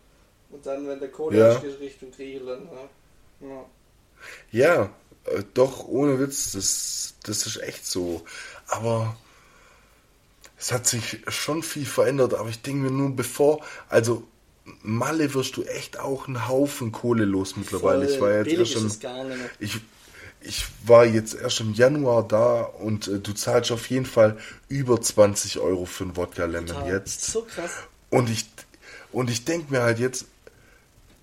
und dann, wenn der Kohle Ja. ist, geht Richtung Griechenland. Ja. Ja. Ja, äh, doch, ohne Witz, das, das ist echt so. Aber es hat sich schon viel verändert, aber ich denke mir nur, bevor, also Malle wirst du echt auch einen Haufen Kohle los mittlerweile. Voll ich war jetzt erst mehr. ich, ich war jetzt erst im Januar da und äh, du zahlst auf jeden Fall über 20 Euro für einen Wodka Lemon Total. jetzt. So krass. Und ich, und ich denke mir halt jetzt,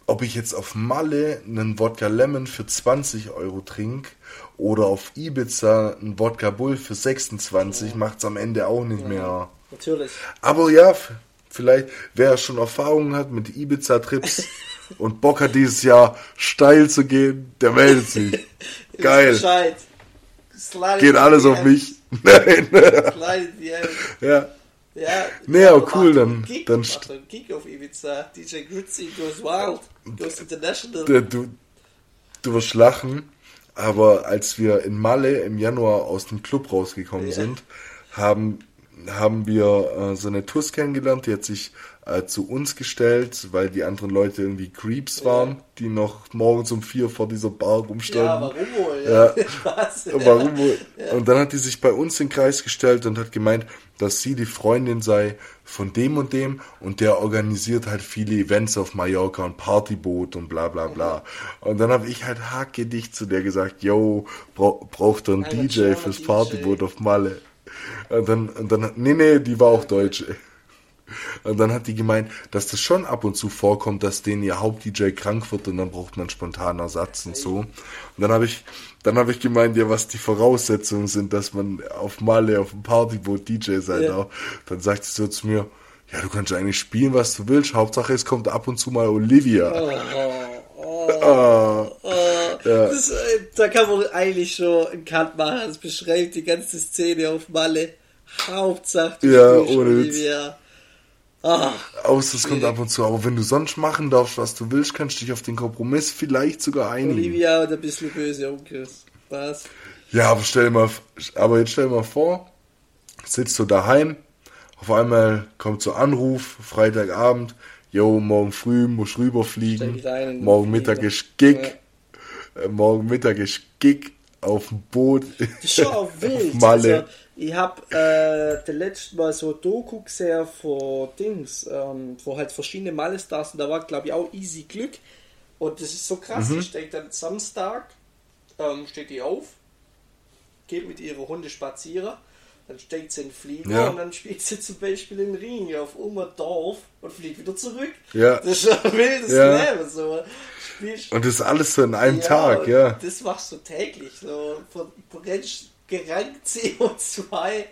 ob ich jetzt auf Malle einen Wodka Lemon für 20 Euro trinke oder auf Ibiza einen Wodka Bull für 26, macht's am Ende auch nicht mehr. Natürlich. Aber ja, vielleicht, wer schon Erfahrungen hat mit Ibiza-Trips und Bock hat dieses Jahr steil zu gehen, der meldet sich. Geil. Geht alles auf mich. Nein. Ja. Ja, Nee, aber cool, dann- Gig, dann macht einen Gig auf Ibiza. DJ Gritzy goes wild, goes international. Du, du wirst lachen, aber als wir in Malle im Januar aus dem Club rausgekommen Ja. sind, haben, haben wir äh, so eine Tuss kennengelernt, die hat sich äh, zu uns gestellt, weil die anderen Leute irgendwie Creeps waren, die noch morgens um vier vor dieser Bar rumstanden. ja, warum wohl? Ja. Ja. Spaß. Warum wohl? Und dann hat die sich bei uns in den Kreis gestellt und hat gemeint, dass sie die Freundin sei von dem und dem und der organisiert halt viele Events auf Mallorca und Partyboot und bla bla bla. Und dann habe ich halt hackedicht zu der gesagt, yo, bra braucht er einen Ein DJ fürs DJ. Partyboot auf Malle. Und dann, und dann, nee, nee, die war auch Deutsche. Und dann hat die gemeint, dass das schon ab und zu vorkommt, dass denen ihr Haupt-DJ krank wird und dann braucht man spontan Ersatz und so. Und dann habe ich, dann habe ich gemeint, ja, was die Voraussetzungen sind, dass man auf Malle auf dem Partyboot DJ sein Ja. darf. Dann sagt sie so zu mir, ja, du kannst eigentlich spielen, was du willst. Hauptsache, es kommt ab und zu mal Olivia. Oh, oh, Ah, oh. Ja. Das, äh, da kann man eigentlich schon einen Cut machen. Das beschreibt die ganze Szene auf Malle. Hauptsache, du Ja, spielst ohne Witz. Ah, Außer es kommt ab und zu. Aber wenn du sonst machen darfst, was du willst, kannst du dich auf den Kompromiss vielleicht sogar einigen. Olivia und ein bisschen böse Onkels. Was? Ja, aber stell dir mal, aber jetzt stell dir mal vor, sitzt du daheim, auf einmal kommt so Anruf, Freitagabend, yo, morgen früh muss rüberfliegen, morgen Mittag ist Gig, äh, morgen Mittag ist Gig auf dem Boot. Auch wild. auf Malle. Also, ich habe äh, das letzte Mal so Doku gesehen vor Dings, ähm, wo halt verschiedene Malle-Stars und da war, glaube ich, auch Easy Glück. Und das ist so krass. Mhm. Die steht dann Samstag, ähm, steht die auf, geht mit ihrer Hunde spazieren, dann steigt sie in den Flieger Ja. und dann spielt sie zum Beispiel in Ring auf Dorf und fliegt wieder zurück. Ja. Das ist ein wildes Ja. Leben. So. Spielst Und das ist alles so in einem ja, Tag, ja. Das machst du täglich. So von brennst gerankt CO2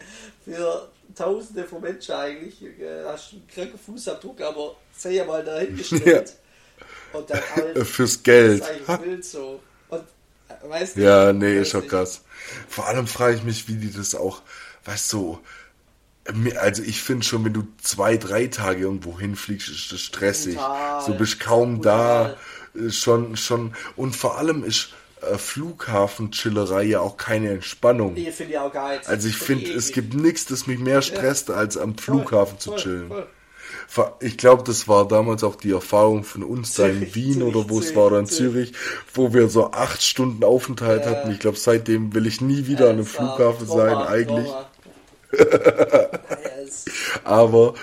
für Tausende von Menschen eigentlich. Äh, Hast einen kranken Fußabdruck, aber sei ja mal dahingestellt. Und dann alles. Fürs Geld. Wild so. Und äh, weißt du, Ja, nee, ist schon krass. Vor allem frage ich mich, wie die das auch, weißt du, also ich finde schon, wenn du zwei, drei Tage irgendwo hinfliegst, ist das stressig. Total. So bist kaum Total. da, schon, schon, und vor allem ist äh, Flughafenchillerei ja auch keine Entspannung. Ich finde ja auch geil. Also ich Finde es gibt nichts, das mich mehr stresst, als am Flughafen zu voll, chillen. voll. Ich glaube, das war damals auch die Erfahrung von uns da in Wien Zürich, oder wo es Zürich, war, oder in Zürich. Zürich, wo wir so acht Stunden Aufenthalt Ja. hatten. Ich glaube, seitdem will ich nie wieder an einem Flughafen sein, Trauma, eigentlich. Ja, es- Aber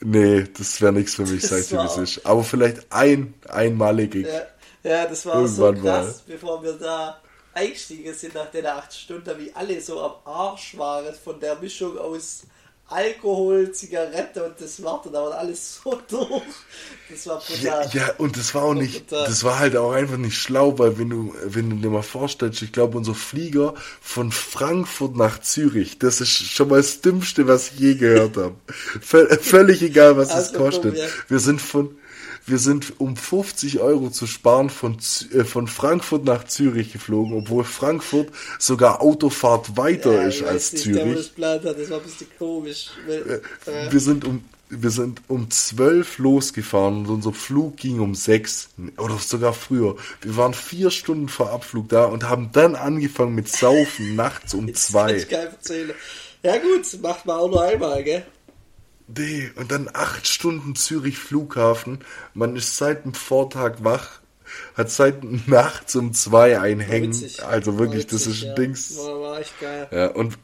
nee, das wäre nichts für mich, sag ich wie es ist. Aber vielleicht ein, einmalig. Ja, ja, das war so Irgendwann krass, mal. bevor wir da eingestiegen sind nach den acht Stunden, wie alle so am Arsch waren von der Mischung aus Alkohol, Zigarette und das war dann aber alles so durch. Das war Ja, brutal. ja, und das war auch nicht, Total. das war halt auch einfach nicht schlau, weil wenn du, wenn du dir mal vorstellst, ich glaube, unser Flieger von Frankfurt nach Zürich, das ist schon mal das Dümmste, was ich je gehört habe. Völ- Völlig egal, was es Also kostet. ja. Wir sind von, wir sind um 50 Euro zu sparen von, äh, von Frankfurt nach Zürich geflogen, obwohl Frankfurt sogar Autofahrt weiter Ja, ist als nicht, der, wo das Zürich. geplant hat, das war ein bisschen komisch. Weil, äh, Wir sind um wir sind um 12 losgefahren und unser Flug ging um 6 oder sogar früher. Wir waren vier Stunden vor Abflug da und haben dann angefangen mit Saufen nachts um das kann 2. ich keinem erzählen. Ja gut, macht man auch nur einmal, gell? Nee, und dann acht Stunden Zürich Flughafen. Man ist seit dem Vortag wach, hat seit nachts um zwei ein Hängen. Witzig. Also wirklich, das Witzig, ist ein ja. Dings. War, war echt geil. Ja, und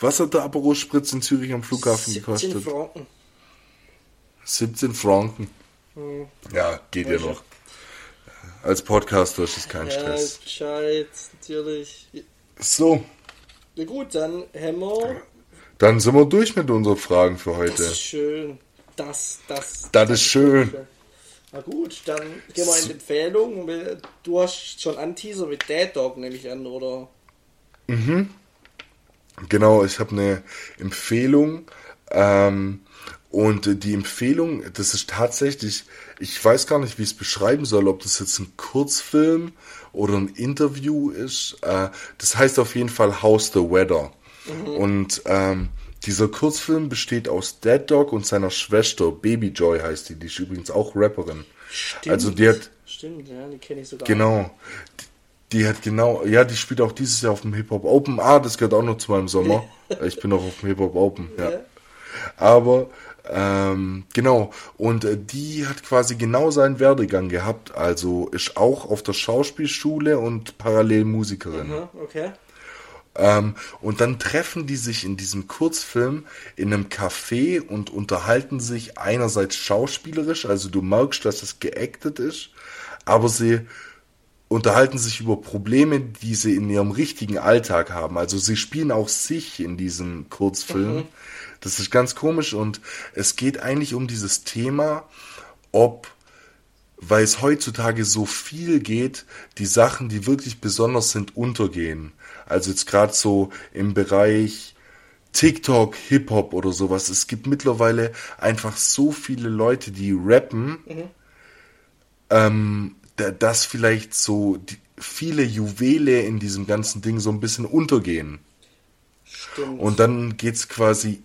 was hat der Aperol Spritz in Zürich am Flughafen 17 gekostet? Franken. 17 Franken. Hm. Ja, geht ja noch. Als Podcaster ist es kein ja, Stress. Bescheid, natürlich. So. Na gut, dann haben wir. Dann sind wir durch mit unseren Fragen für heute. Das ist schön. Das, das. Das, ist schön. Na gut, dann gehen wir in die Empfehlung. Du hast schon Anteaser mit Dad Dog, nehme ich an, oder? Mhm. Genau, ich habe eine Empfehlung. Ähm, und die Empfehlung, das ist tatsächlich, ich weiß gar nicht, wie ich es beschreiben soll, ob das jetzt ein Kurzfilm oder ein Interview ist. Äh, das heißt auf jeden Fall House the Weather. Mhm. Und ähm, dieser Kurzfilm besteht aus Dead Dog und seiner Schwester, Baby Joy heißt die, die ist übrigens auch Rapperin. Stimmt. Also die hat. Stimmt, ja, die kenne ich sogar. Genau. Die, die, hat genau, ja, die spielt auch dieses Jahr auf dem Hip Hop Open. Ah, das gehört auch noch zu meinem Sommer. ich bin auch auf dem Hip Hop Open, ja. ja. Aber ähm, genau, und äh, die hat quasi genau seinen Werdegang gehabt. Also ist auch auf der Schauspielschule und parallel Musikerin. Mhm, okay. Ähm, und dann treffen die sich in diesem Kurzfilm in einem Café und unterhalten sich einerseits schauspielerisch, also du merkst, dass es geactet ist, aber sie unterhalten sich über Probleme, die sie in ihrem richtigen Alltag haben. Also sie spielen auch sich in diesem Kurzfilm. Mhm. Das ist ganz komisch und es geht eigentlich um dieses Thema, ob weil es heutzutage so viel geht, die Sachen, die wirklich besonders sind, untergehen. Also jetzt gerade so im Bereich TikTok, Hip-Hop oder sowas. Es gibt mittlerweile einfach so viele Leute, die rappen, mhm. ähm, dass vielleicht so viele Juwele in diesem ganzen Ding so ein bisschen untergehen. Stimmt. Und dann geht's quasi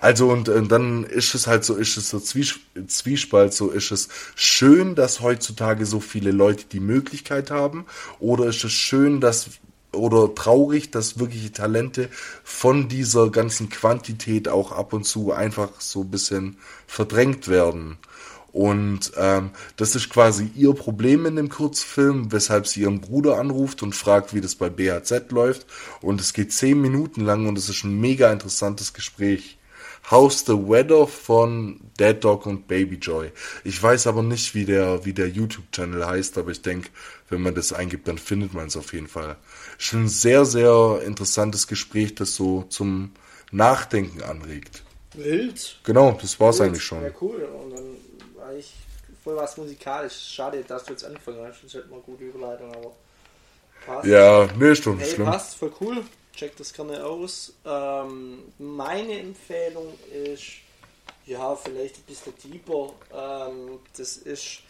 also und, und, dann ist es halt so, ist es so Zwies Zwiespalt, so ist es schön, dass heutzutage so viele Leute die Möglichkeit haben, oder ist es schön, dass oder traurig, dass wirkliche Talente von dieser ganzen Quantität auch ab und zu einfach so ein bisschen verdrängt werden. Und ähm, das ist quasi ihr Problem in dem Kurzfilm, weshalb sie ihren Bruder anruft und fragt, wie das bei BHZ läuft. Und es geht zehn Minuten lang und es ist ein mega interessantes Gespräch. How's the Weather von Dead Dog und Baby Joy. Ich weiß aber nicht, wie der, wie der YouTube-Channel heißt, aber ich denke, wenn man das eingibt, dann findet man es auf jeden Fall. Ist ein sehr, sehr interessantes Gespräch, das so zum Nachdenken anregt. Wild. Genau, das war's Wild. eigentlich schon. Ja, cool. Und dann war ich voll was musikalisch. Schade, dass du jetzt angefangen hast. Das ist halt mal gute Überleitung, aber passt. Ja, nee, ist doch nicht hey, schlimm. Passt, voll cool check das gerne aus. Ähm, meine Empfehlung ist, ja, vielleicht ein bisschen deeper. Ähm, das ist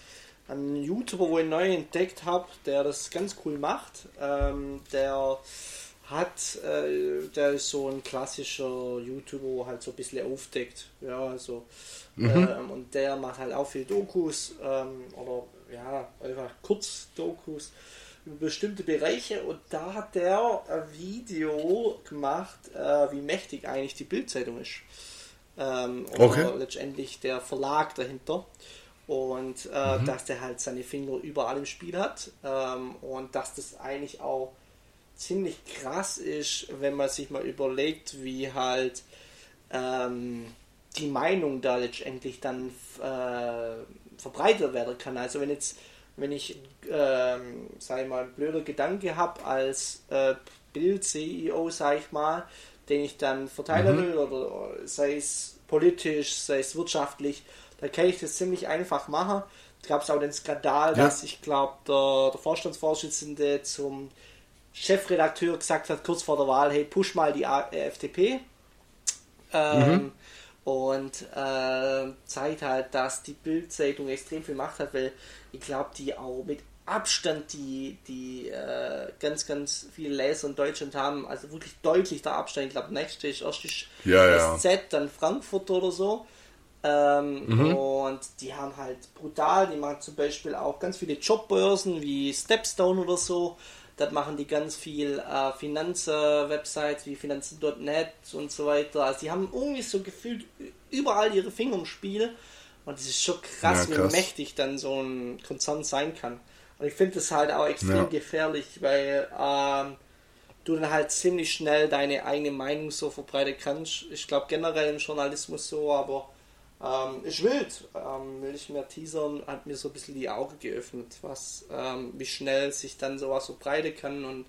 ein YouTuber, wo ich neu entdeckt habe, der das ganz cool macht. Ähm, der hat, äh, der ist so ein klassischer YouTuber, wo halt so ein bisschen aufdeckt. Ja, also, mhm. ähm, und der macht halt auch viel Dokus ähm, oder ja, einfach Kurzdokus bestimmte Bereiche und da hat der ein Video gemacht, äh, wie mächtig eigentlich die Bildzeitung ist. Ähm, okay. letztendlich der Verlag dahinter. Und äh, mhm. dass der halt seine Finger überall im Spiel hat. Ähm, und dass das eigentlich auch ziemlich krass ist, wenn man sich mal überlegt, wie halt ähm, die Meinung da letztendlich dann äh, verbreitet werden kann. Also wenn jetzt wenn ich, ähm, sag ich mal, ein blöder Gedanke habe als äh, Bild-CEO, sag ich mal, den ich dann verteilen mhm. will, oder sei es politisch, sei es wirtschaftlich, da kann ich das ziemlich einfach machen. Da gab es auch den Skandal, ja. dass ich glaube, der, der Vorstandsvorsitzende zum Chefredakteur gesagt hat, kurz vor der Wahl, hey, push mal die äh, FDP. Ähm, mhm. Und äh, zeigt halt, dass die Bildzeitung extrem viel Macht hat, weil ich glaube, die auch mit Abstand die, die äh, ganz, ganz viele Leser in Deutschland haben, also wirklich deutlich der Abstand. Ich glaube, nächste ist erst ja, SZ, ja. dann Frankfurt oder so. Ähm, mhm. Und die haben halt brutal, die machen zum Beispiel auch ganz viele Jobbörsen wie Stepstone oder so. Dort machen die ganz viel äh, Finanzwebsites wie Finanzen.net und so weiter. Also die haben irgendwie so gefühlt überall ihre Finger im Spiel. Und es ist schon krass, ja, krass, wie mächtig dann so ein Konzern sein kann. Und ich finde es halt auch extrem ja. gefährlich, weil ähm, du dann halt ziemlich schnell deine eigene Meinung so verbreiten kannst. Ich glaube generell im Journalismus so, aber Ähm, ist wild, ähm, will ich mehr teasern, hat mir so ein bisschen die Augen geöffnet, was, ähm, wie schnell sich dann sowas so breiten kann und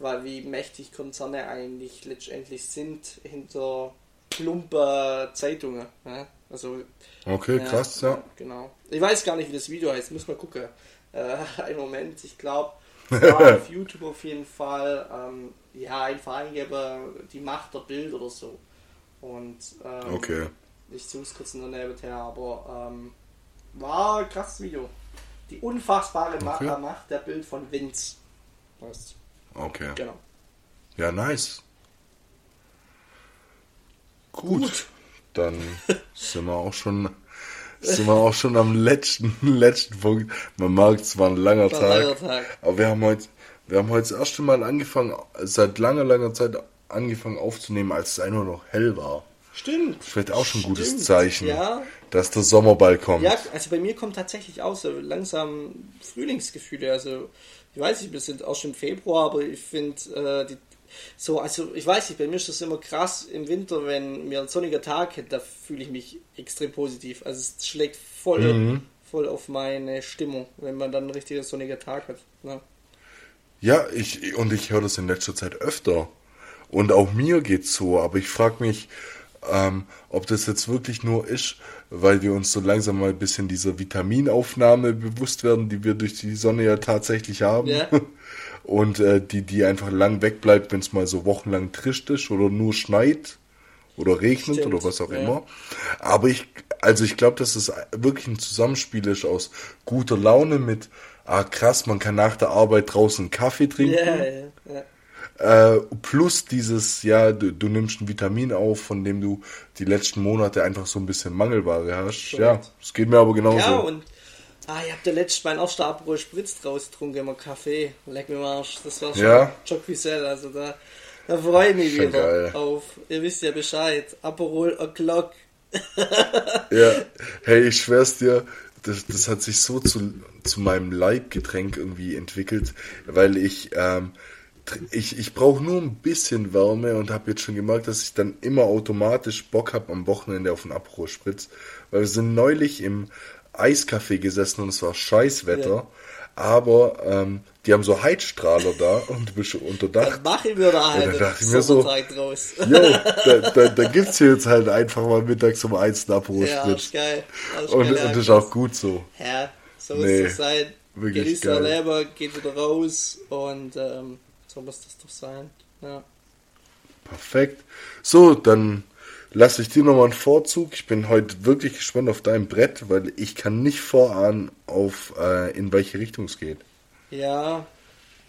weil wie mächtig Konzerne eigentlich letztendlich sind hinter plumper Zeitungen. Ja? Also, okay, ja, krass, ja. Genau. Ich weiß gar nicht, wie das Video heißt, muss mal gucken. Äh, einen Moment, ich glaube, auf YouTube auf jeden Fall, ähm, ja, einfach eingeben, die Macht der Bild oder so. Und ähm, okay. Ich suche es kurz in der Nebenher, aber ähm, war ein krasses Video. Die unfassbare okay. Macht der Bild von Vince. Weißt Okay. Genau. Ja, nice. Gut. Gut. Dann sind wir auch schon sind wir auch schon am letzten, letzten Punkt. Man merkt, es war ein langer, war Tag, langer Tag. Aber wir haben heute, wir haben heute das erste Mal angefangen, seit langer, langer Zeit angefangen aufzunehmen, als es einfach noch hell war. Stimmt. Das wird auch schon ein gutes Stimmt. Zeichen, ja. dass der Sommer bald kommt. Ja, also bei mir kommt tatsächlich auch so langsam Frühlingsgefühle. Also ich weiß nicht, wir sind auch schon im Februar, aber ich finde, äh, so, also ich weiß nicht, bei mir ist das immer krass im Winter, wenn mir ein sonniger Tag hätte, da fühle ich mich extrem positiv. Also es schlägt voll, mhm. voll auf meine Stimmung, wenn man dann ein richtiger sonniger Tag hat. Ne? Ja, ich, und ich höre das in letzter Zeit öfter. Und auch mir geht's so, aber ich frage mich, ähm, ob das jetzt wirklich nur ist, weil wir uns so langsam mal ein bisschen dieser Vitaminaufnahme bewusst werden, die wir durch die Sonne ja tatsächlich haben. Ja. Und äh, die, die einfach lang wegbleibt, wenn es mal so wochenlang trischt ist oder nur schneit oder regnet Stimmt, oder was auch ja. immer. Aber ich, also ich glaube, dass es wirklich ein Zusammenspiel ist aus guter Laune mit, ah krass, man kann nach der Arbeit draußen Kaffee trinken. Ja, ja. Äh, plus dieses, ja, du, du, nimmst ein Vitamin auf, von dem du die letzten Monate einfach so ein bisschen Mangelware hast. Stimmt. Ja, es geht mir aber genauso. Ja, und ah, ich hab der letzte mein erster Aperol Spritz draus getrunken, immer Kaffee. Leck mir Arsch. Das war schon ja. Jocquisel, also da, da freue ich mich wieder geil. auf. Ihr wisst ja Bescheid. Aperol O'Clock. ja, hey, ich schwör's dir, das, das hat sich so zu, zu meinem Leibgetränk irgendwie entwickelt, weil ich ähm, ich, ich brauche nur ein bisschen Wärme und habe jetzt schon gemerkt, dass ich dann immer automatisch Bock habe am Wochenende auf einen Aperol Spritz. Weil wir sind neulich im Eiscafé gesessen und es war Scheißwetter. Ja. Aber ähm, die haben so Heizstrahler da und du bist unter Dach. Dann machen wir da halt. Und dann dachte ich mir so, draus. jo, da, da, da gibt's hier jetzt halt einfach mal mittags um eins einen Aperol Spritz. Ja, ist geil. Und, und das ist auch gut so. Ja, so nee, muss es sein. Wirklich Genießt geil. selber, geht wieder raus und ähm, so muss das doch sein. Ja. Perfekt. So, dann lasse ich dir nochmal einen Vorzug. Ich bin heute wirklich gespannt auf dein Brett, weil ich kann nicht vorahnen, auf äh, in welche Richtung es geht. Ja.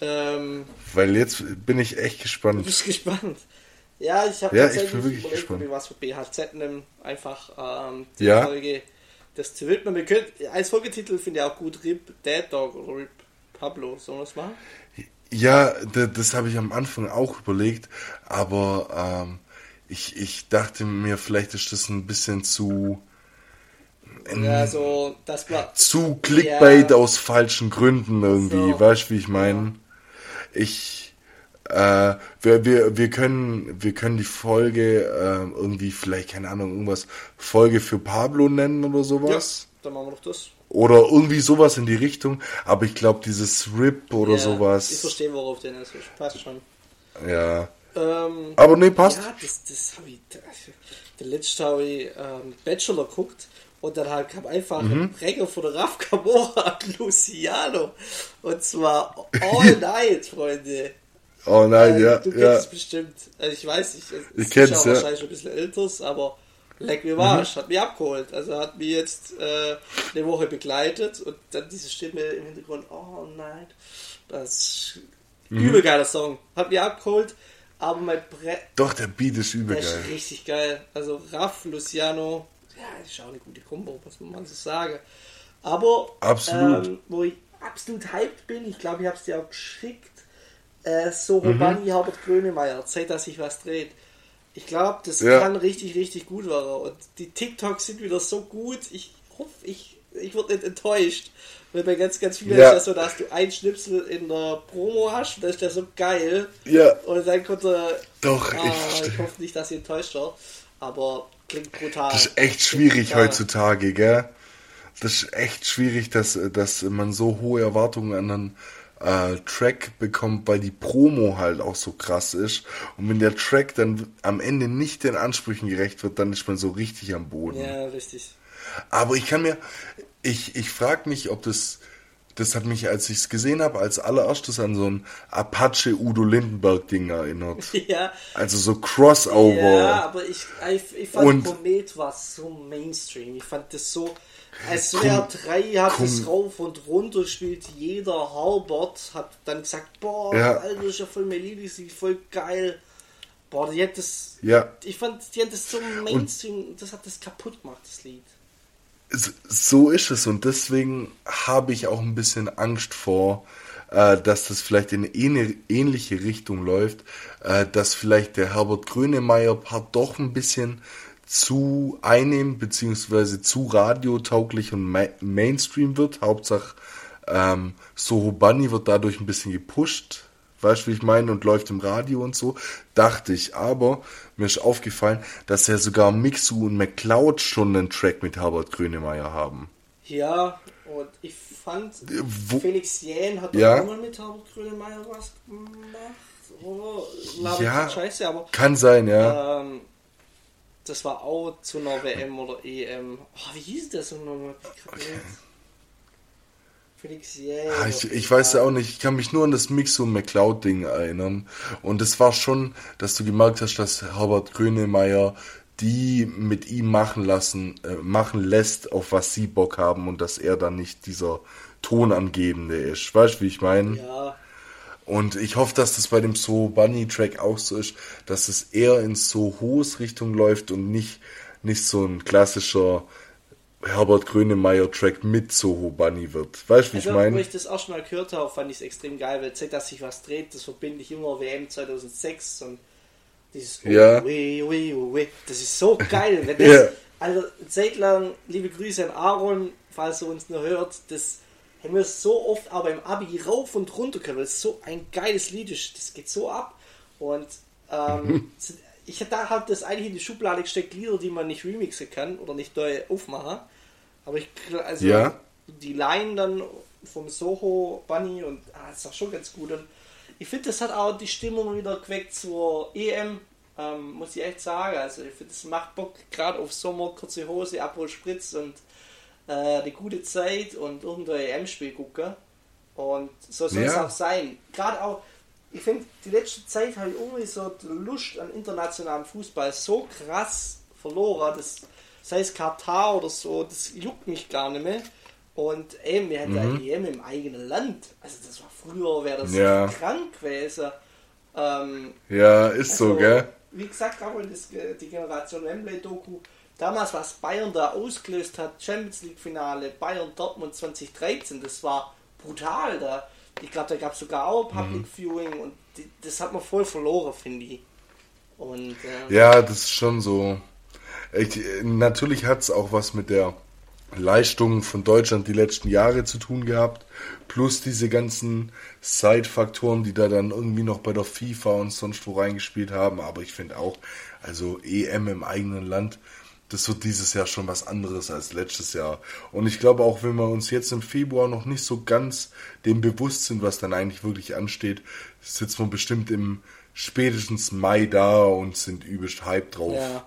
Ähm, weil jetzt bin ich echt gespannt. Du bist gespannt. Ja, ich habe ja, tatsächlich ich bin wirklich überlegt, gespannt. was für BHZ nehmen. Einfach ähm, die ja. Folge das zu widmen. Wir können, als Folgetitel finde ich auch gut RIP Dead Dog oder RIP Pablo. Sollen wir das machen? Ja, das habe ich am Anfang auch überlegt, aber ähm, ich, ich dachte mir, vielleicht ist das ein bisschen zu. Ja, so, das war, zu Clickbait ja, aus falschen Gründen irgendwie, so, weißt du, wie ich meine? Ich, äh, wir, wir, wir können, wir können die Folge äh, irgendwie vielleicht, keine Ahnung, irgendwas Folge für Pablo nennen oder sowas. Ja, dann machen wir doch das. Oder irgendwie sowas in die Richtung. Aber ich glaube, dieses RIP oder ja, sowas. Ich verstehe, worauf der ist. Passt schon. Ja. Ähm, aber nee, passt. Ja, das, das habe ich. Der letzte habe ich ähm, Bachelor guckt und dann halt kam einfach mhm. ein Brenger von der Raf Camora Luciano. Und zwar All Night, Freunde. All Night, äh, ja. Du kennst ja. es bestimmt. Also ich weiß nicht. Ich kenne es, ja. wahrscheinlich schon ein bisschen älteres, aber Leck mir Marsch, mhm. hat mich abgeholt. Also hat mich jetzt äh, eine Woche begleitet und dann diese Stimme im Hintergrund, oh nein, das ist mhm. übel geiler Song. Hat mich abgeholt, aber mein Brett. Doch, der Beat ist übel geil. ist richtig geil. Also Raff, Luciano, ja, ist auch eine gute Kombo, was man so sagen. Aber absolut. Ähm, wo ich absolut hyped bin, ich glaube, ich habe es dir auch geschickt, äh, so Robani mhm. Herbert Grönemeyer, Zeit, dass sich was dreht. Ich glaube, das ja. kann richtig, richtig gut werden. Und die TikToks sind wieder so gut. Ich hoffe, ich, ich würde nicht enttäuscht. Weil bei ganz, ganz vielen ja. ist das so, dass du ein Schnipsel in der Promo hast und das ist ja so geil. Ja. Und dann konnte. Doch, ah, ich, ich hoffe nicht, dass ihr enttäuscht wird. Aber klingt brutal. Das ist echt schwierig heutzutage, gell? Das ist echt schwierig, dass, dass man so hohe Erwartungen an einen äh, Track bekommt, weil die Promo halt auch so krass ist. Und wenn der Track dann am Ende nicht den Ansprüchen gerecht wird, dann ist man so richtig am Boden. Ja, richtig. Aber ich kann mir, ich, ich frage mich, ob das, das hat mich, als ich es gesehen habe, als allererstes an so ein Apache Udo Lindenberg Ding erinnert. Ja. Also so Crossover. Ja, aber ich, ich, ich fand Und- Komet war so Mainstream. Ich fand das so. Als WR 3 hat Komm- es rauf und runter gespielt. Jeder Halbert hat dann gesagt: Boah, Ja. Alter, ist ja voll Lieblingslied, voll geil. Boah, die hat das. Ja. Ich fand, die hat das so Mainstream, das hat das kaputt gemacht, das Lied. So ist es und deswegen habe ich auch ein bisschen Angst vor, äh, dass das vielleicht in eine ähnliche Richtung läuft, äh, dass vielleicht der Herbert Grönemeyer Part doch ein bisschen zu einnehmend beziehungsweise zu radiotauglich und ma Mainstream wird. Hauptsache ähm, Soho Bunny wird dadurch ein bisschen gepusht, weißt du, wie ich meine, und läuft im Radio und so, dachte ich. Aber mir ist aufgefallen, dass ja sogar Mixu und McCloud schon einen Track mit Herbert Grönemeyer haben. Ja, und ich fand, wo- Felix Jähn hat Ja. auch mal mit Herbert Grönemeyer was gemacht. Laber Ja. Scheiße, aber. Kann sein, ja. Ähm, das war auch zu einer WM oder EM. Oh, wie hieß das nochmal? Felix Jähn. Ah, Ich, ich weiß ja auch nicht, ich kann mich nur an das Mixu und McCloud Ding erinnern. Und es war schon, dass du gemerkt hast, dass Herbert Grönemeyer die mit ihm machen lassen, äh, machen lässt, auf was sie Bock haben und dass er dann nicht dieser Tonangebende ist. Weißt du, wie ich meine? Ja, Und ich hoffe, dass das bei dem So Bunny Track auch so ist, dass es eher in so hohes Richtung läuft und nicht, nicht so ein klassischer Herbert Grönemeyer Track mit Soho Bunny wird. Weißt du, wie also, ich wo meine? ich das erst mal gehört habe, fand ich es extrem geil, weil seit dass sich was dreht, das verbinde ich immer WM 2006 und dieses Ja. Ui, ui, ui, das ist so geil. Wenn das, Ja. Also, Zeit lang, liebe Grüße an Aaron, falls er uns noch hört, das haben wir so oft aber im Abi rauf und runter können, weil es so ein geiles Lied ist, das geht so ab und ähm, ich da halt das eigentlich in die Schublade gesteckt, Lieder, die man nicht remixen kann oder nicht neu aufmachen, aber ich, also Ja. die Line dann vom Soho Bunny und ah, das ist auch schon ganz gut. Und ich finde, das hat auch die Stimmung wieder geweckt zur EM, ähm, muss ich echt sagen. Also ich finde, das macht Bock, gerade auf Sommer, kurze Hose, Aperol Spritz und äh, eine gute Zeit und irgendein EM-Spiel gucken. Und so soll es Ja. auch sein. Gerade auch, ich finde, die letzte Zeit habe ich irgendwie so die Lust an internationalem Fußball so krass verloren, das sei es Katar oder so, das juckt mich gar nicht mehr. Und eben, wir hatten Mhm. ja EM im eigenen Land. Also das war früher, wäre das Ja. krank gewesen. Ähm, Ja, ist so, also, gell? Wie gesagt, das, die Generation Wembley-Doku, damals, was Bayern da ausgelöst hat, Champions League-Finale, Bayern Dortmund 2013, das war brutal. Da, ich glaube, da gab es sogar auch Public Mhm. Viewing und die, das hat man voll verloren, finde ich. Und äh, Ja, das ist schon so. Ich, natürlich hat es auch was mit der Leistung von Deutschland die letzten Jahre zu tun gehabt, plus diese ganzen Side-Faktoren, die da dann irgendwie noch bei der FIFA und sonst wo reingespielt haben. Aber ich finde auch, also EM im eigenen Land, das wird dieses Jahr schon was anderes als letztes Jahr. Und ich glaube auch, wenn wir uns jetzt im Februar noch nicht so ganz dem bewusst sind, was dann eigentlich wirklich ansteht, sitzen wir bestimmt im spätestens Mai da und sind übelst hype drauf. ja.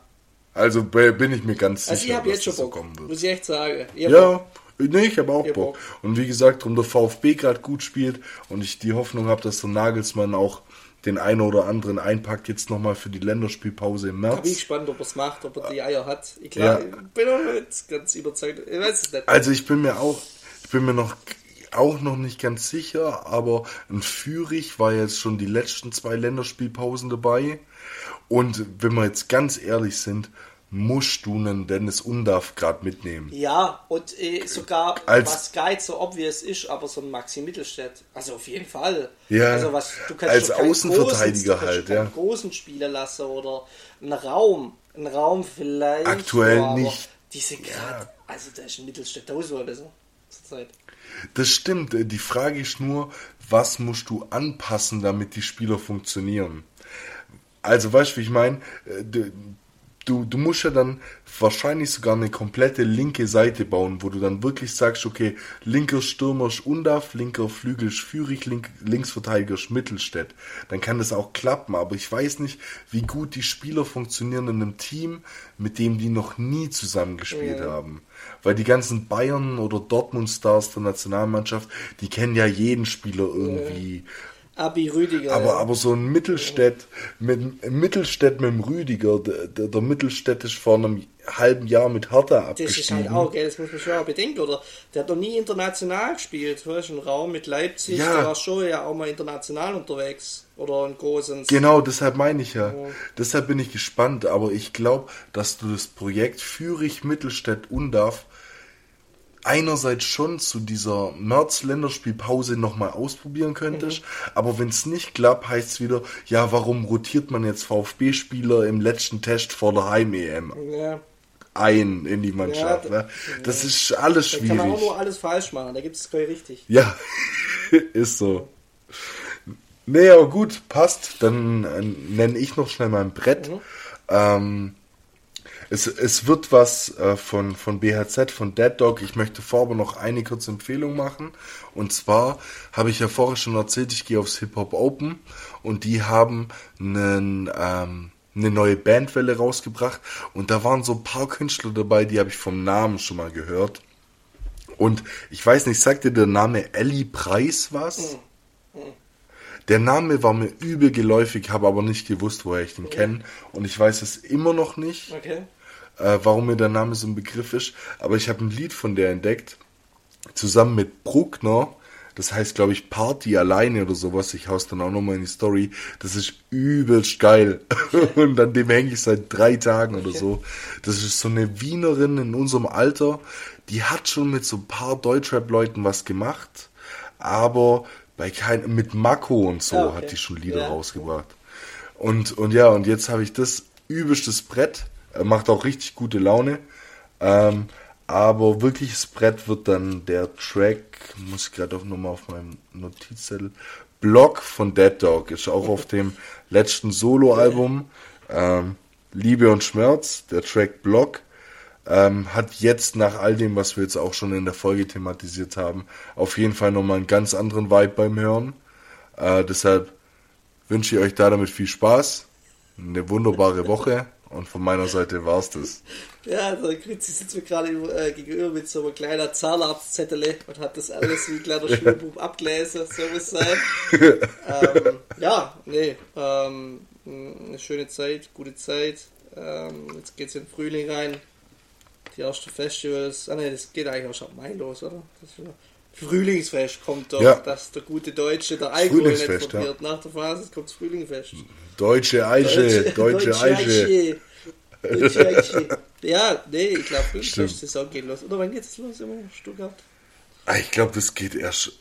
Also bin ich mir ganz sicher, Also ich habe dass jetzt schon das so Bock, kommen wird. muss ich echt sagen. Ich hab Bock. Ja, nee, ich habe auch Bock. Bock. Und wie gesagt, darum der VfB gerade gut spielt und ich die Hoffnung habe, dass der Nagelsmann auch den einen oder anderen einpackt jetzt nochmal für die Länderspielpause im Da bin ich März. gespannt, ob er es macht, ob er die Eier hat. Ich, glaub, Ja. bin noch nicht ganz überzeugt. Ich weiß es nicht. Also ich bin mir auch, ich bin mir noch auch noch nicht ganz sicher, aber ein Fürich war jetzt schon die letzten zwei Länderspielpausen dabei. Und wenn wir jetzt ganz ehrlich sind, musst du einen Dennis Undaff gerade mitnehmen. Ja, und äh, sogar, Als- was geil so obvious ist, aber so ein Maxi Mittelstädt. Also auf jeden Fall. Ja, also was, du kannst als Außenverteidiger großen, halt, ja. großen Spieler lassen oder einen Raum. Einen Raum vielleicht. Aktuell aber nicht. Die sind gerade, also da ist ein Mittelstädt tausendmal besser zur Zeit. Das stimmt. äh, Die Frage ist nur, was musst du anpassen, damit die Spieler funktionieren? Also, weißt du, wie ich meine? Du, du, musst ja dann wahrscheinlich sogar eine komplette linke Seite bauen, wo du dann wirklich sagst, okay, linker Stürmer ist Undaf, linker Flügel ist Fürich, link, Linksverteidiger ist Mittelstädt. Dann kann das auch klappen, aber ich weiß nicht, wie gut die Spieler funktionieren in einem Team, mit dem die noch nie zusammengespielt ja. haben. Weil die ganzen Bayern oder Dortmund-Stars der Nationalmannschaft, die kennen ja jeden Spieler irgendwie. Ja Abi Rüdiger. Aber, ja. aber so ein Mittelstädt mit Mittelstädt mit dem Rüdiger, der, der, Mittelstädt ist vor einem halben Jahr mit Hertha abgestiegen. Das ist halt auch, gell, das muss man schon auch bedenken, oder? Der hat noch nie international gespielt, du hast einen Raum mit Leipzig, ja. der war schon ja auch mal international unterwegs. Oder ein großes. Genau, deshalb meine ich ja. ja. Deshalb bin ich gespannt, aber ich glaube, dass du das Projekt Fürich Mittelstädt Undarf einerseits schon zu dieser März-Länderspielpause nochmal ausprobieren könntest, mhm. aber wenn es nicht klappt, heißt es wieder, ja, warum rotiert man jetzt VfB-Spieler im letzten Test vor der Heim-EM? Ja. Ein in die Mannschaft. Ja, ne? Das ja. ist alles schwierig. Da kann man auch nur alles falsch machen, da gibt es gleich richtig. Ja, ist so. Nee, aber gut, passt. Dann äh, nenne ich noch schnell mein Brett. Mhm. Ähm, es, es wird was äh, von, von BHZ, von Dead Dog. Ich möchte vorher noch eine kurze Empfehlung machen. Und zwar habe ich ja vorher schon erzählt, ich gehe aufs Hip Hop Open und die haben einen, ähm, eine neue Bandwelle rausgebracht. Und da waren so ein paar Künstler dabei, die habe ich vom Namen schon mal gehört. Und ich weiß nicht, sagt dir der Name Ellie Preis was? Mhm. Der Name war mir übel geläufig, habe aber nicht gewusst, woher ich den kenne. Und ich weiß es immer noch nicht. Okay äh, warum mir der Name so ein Begriff ist. Aber ich habe ein Lied von der entdeckt, zusammen mit Bruckner. Das heißt, glaube ich, Party alleine oder sowas. Ich hau's dann auch nochmal in die Story. Das ist übelst geil. Und an dem hänge ich seit drei Tagen oder so. Das ist so eine Wienerin in unserem Alter. Die hat schon mit so ein paar Deutschrap-Leuten was gemacht. Aber bei keinem, mit Mako und so ah, okay. hat die schon Lieder ja. rausgebracht. Und, und ja, und jetzt habe ich das übelstes Brett macht auch richtig gute Laune. Ähm, aber wirkliches Brett wird dann der Track, muss ich gerade auch nochmal auf meinem Notizzettel, Block von Dead Dog, ist auch auf dem letzten Soloalbum ähm, Liebe und Schmerz, der Track Block. Ähm, hat jetzt nach all dem, was wir jetzt auch schon in der Folge thematisiert haben, auf jeden Fall nochmal einen ganz anderen Vibe beim Hören. Äh, deshalb wünsche ich euch da damit viel Spaß, eine wunderbare Woche und von meiner Seite war es das. Ja, der Grützi sitzt mir gerade äh, gegenüber mit so einem kleinen Zahnarztzettel und hat das alles wie ein kleiner Schulbuch abgelesen, so muss sein. ähm, ja, nee, ähm, eine schöne Zeit, gute Zeit. Ähm, jetzt geht's in den Frühling rein. Die ersten Festivals. Ah ne, das geht eigentlich auch schon Mai los, oder? Frühlingsfest kommt doch, ja. dass der gute Deutsche der Alkohol nicht probiert. Ja. Nach der Phase kommt das Frühlingsfest. Deutsche Eiche, deutsche, deutsche, deutsche Eiche. Eiche. ja, nee, ich glaube, Frühlingsfest-Saison geht los. Oder wann geht es los in Stuttgart? Ah, ich glaube, das geht erst,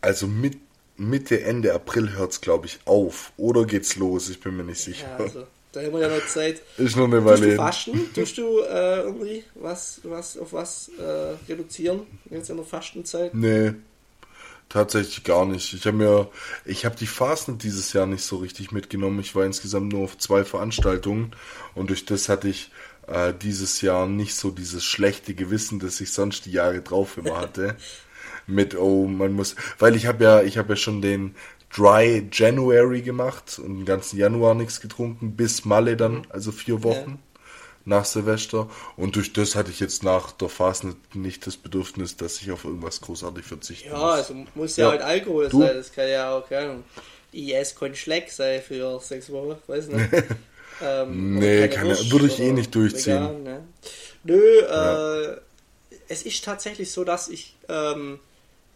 also mit, Mitte, Ende April hört es, glaube ich, auf. Oder geht's los? Ich bin mir nicht sicher. Ja, also, da haben wir ja noch Zeit. Ist noch eine Weile. Tust du fasten? Tust du äh, irgendwie was, was auf was äh, reduzieren jetzt in der Fastenzeit? Nee. Tatsächlich gar nicht. Ich habe mir, ich habe die Fasten dieses Jahr nicht so richtig mitgenommen. Ich war insgesamt nur auf zwei Veranstaltungen und durch das hatte ich äh, dieses Jahr nicht so dieses schlechte Gewissen, das ich sonst die Jahre drauf immer hatte. Mit oh, man muss, weil ich habe ja, ich habe ja schon den Dry January gemacht und den ganzen Januar nichts getrunken bis Malle dann, also vier Wochen. Ja nach Silvester. Und durch das hatte ich jetzt nach der Phase nicht das Bedürfnis, dass ich auf irgendwas großartig verzichten ja, muss. Ja, also muss ja, ja. halt Alkohol du? sein. Das kann ja auch, keine Ahnung, IS kein Schleck sein für sechs Wochen, weiß nicht. ähm, nee, keine, würde ich eh nicht durchziehen. Vegan, ne? Nö, äh, es ist tatsächlich so, dass ich ähm,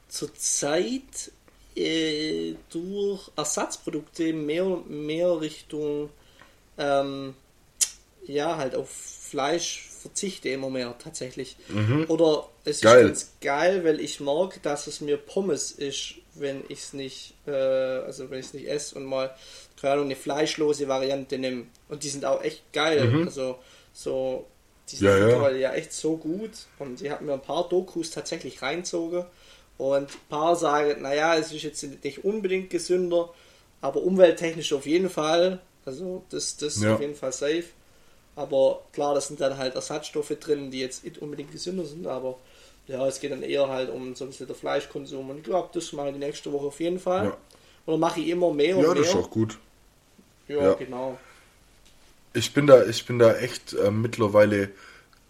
zurzeit äh, durch Ersatzprodukte mehr und mehr Richtung ähm, ja, halt auf Fleisch verzichte immer mehr tatsächlich. Mhm. Oder es geil. ist ganz geil, weil ich mag, dass es mir Pommes ist, wenn ich es nicht, äh, also wenn ich es nicht esse und mal, keine Ahnung, eine fleischlose Variante nehme. Und die sind auch echt geil. Mhm. Also so, die sind ja, ja. echt so gut. Und ich habe mir ein paar Dokus tatsächlich reinzogen. Und ein paar sagen, naja, es ist jetzt nicht unbedingt gesünder, aber umwelttechnisch auf jeden Fall. Also das, das ja. auf jeden Fall safe. Aber klar, das sind dann halt Ersatzstoffe drin, die jetzt nicht unbedingt gesünder sind, aber ja, es geht dann eher halt um so ein bisschen der Fleischkonsum. Und ich glaube, das mache ich die nächste Woche auf jeden Fall. Ja. Oder mache ich immer mehr und Ja, mehr. das ist auch gut. ja, ja. genau. Ich bin da, ich bin da echt äh, mittlerweile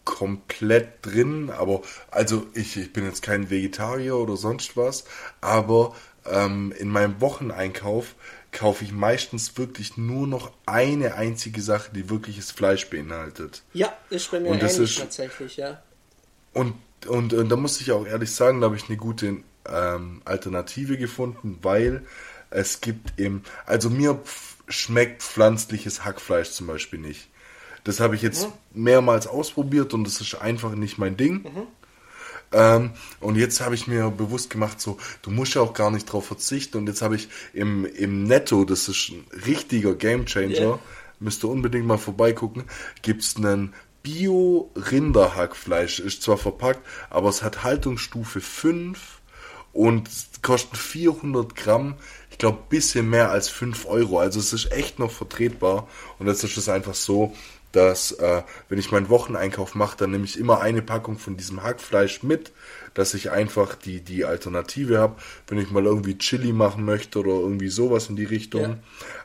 komplett drin, aber also ich, ich bin jetzt kein Vegetarier oder sonst was, aber ähm, in meinem Wocheneinkauf kaufe ich meistens wirklich nur noch eine einzige Sache, die wirkliches Fleisch beinhaltet. Ja, ist bei mir Und ähnlich ist- tatsächlich, ja. Und, und, und da muss ich auch ehrlich sagen, da habe ich eine gute ähm, Alternative gefunden, weil es gibt eben, also mir schmeckt pflanzliches Hackfleisch zum Beispiel nicht. Das habe ich jetzt mehrmals ausprobiert und das ist einfach nicht mein Ding. Ähm, und jetzt habe ich mir bewusst gemacht, so, du musst ja auch gar nicht drauf verzichten. Und jetzt habe ich im, im Netto, das ist ein richtiger Gamechanger, Ja. müsst ihr unbedingt mal vorbeigucken, gibt's einen Bio-Rinderhackfleisch. Ist zwar verpackt, aber es hat Haltungsstufe 5 und kostet 400 Gramm. Ich glaube, bisschen mehr als 5 Euro. Also es ist echt noch vertretbar. Und jetzt ist es einfach so, dass äh, wenn ich meinen Wocheneinkauf mache, dann nehme ich immer eine Packung von diesem Hackfleisch mit, dass ich einfach die, die Alternative habe, wenn ich mal irgendwie Chili machen möchte oder irgendwie sowas in die Richtung.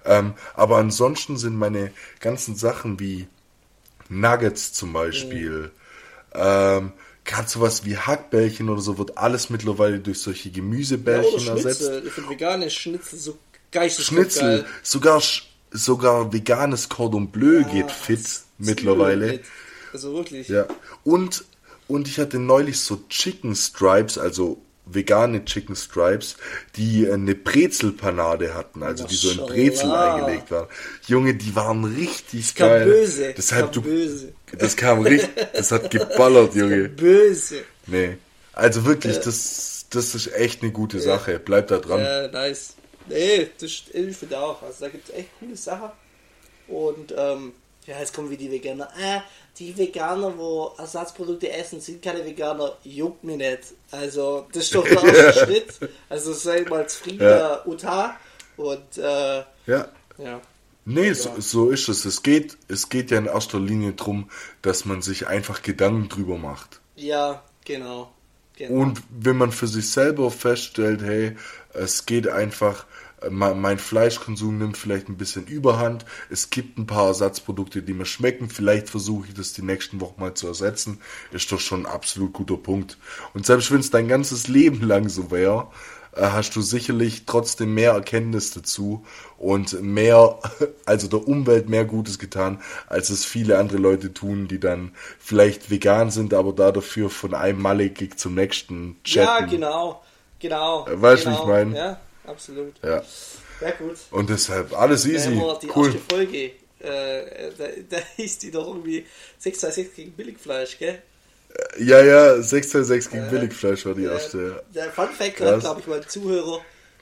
Ähm, aber ansonsten sind meine ganzen Sachen wie Nuggets zum Beispiel, ähm, gerade sowas wie Hackbällchen oder so, wird alles mittlerweile durch solche ja Gemüsebällchen oder ersetzt. Schnitzel. Ich finde vegane Schnitzel so geisteskrank Schnitzel, geil. sogar, sch- sogar veganes Cordon Bleu geht fit das mittlerweile. ist Also wirklich. Ja. Und, und ich hatte neulich so Chicken Stripes, also vegane Chicken Stripes, die äh, eine Brezelpanade hatten, also die so in Brezel Maschallah. eingelegt waren. Junge, die waren richtig Kam geil. böse. Deshalb kam du, böse. das kam richtig, das hat geballert, Junge. Böse. Nee. Also wirklich, das, das ist echt eine gute Sache. Bleib da dran. Ja, nice. Nee, das ich finde auch. Also da gibt es echt coole Sachen. Und ähm, ja, jetzt kommen wir die Veganer. Ah, die Veganer, wo Ersatzprodukte essen, sind keine Veganer, juckt mir nicht. Also, das ist doch der erste Schritt. Also sei mal zufrieden, Ja. Uta. Und äh, Ja. ja. Nee, so, so ist es. Es geht, es geht ja in erster Linie drum, dass man sich einfach Gedanken drüber macht. Ja, genau. genau. Und wenn man für sich selber feststellt, hey, es geht einfach, äh, mein Fleischkonsum nimmt vielleicht ein bisschen Überhand, es gibt ein paar Ersatzprodukte, die mir schmecken, vielleicht versuche ich das die nächsten Wochen mal zu ersetzen, ist doch schon ein absolut guter Punkt. Und selbst wenn es dein ganzes Leben lang so wäre, äh, hast du sicherlich trotzdem mehr Erkenntnis dazu und mehr, also der Umwelt mehr Gutes getan, als es viele andere Leute tun, die dann vielleicht vegan sind, aber da dafür von einem Malle-Gig zum nächsten chatten. ja, genau. Genau. Äh, weißt du, wie genau. ich mein? Ja, absolut. Ja. Ja, gut. Und deshalb alles easy. die Cool. erste Folge. Äh, da, da hieß die doch irgendwie 626 gegen Billigfleisch, gell? Ja, ja, 626 gegen Billigfleisch war die erste. Äh, Der Fun Fact hat, glaube ich, mal ein Zuhörer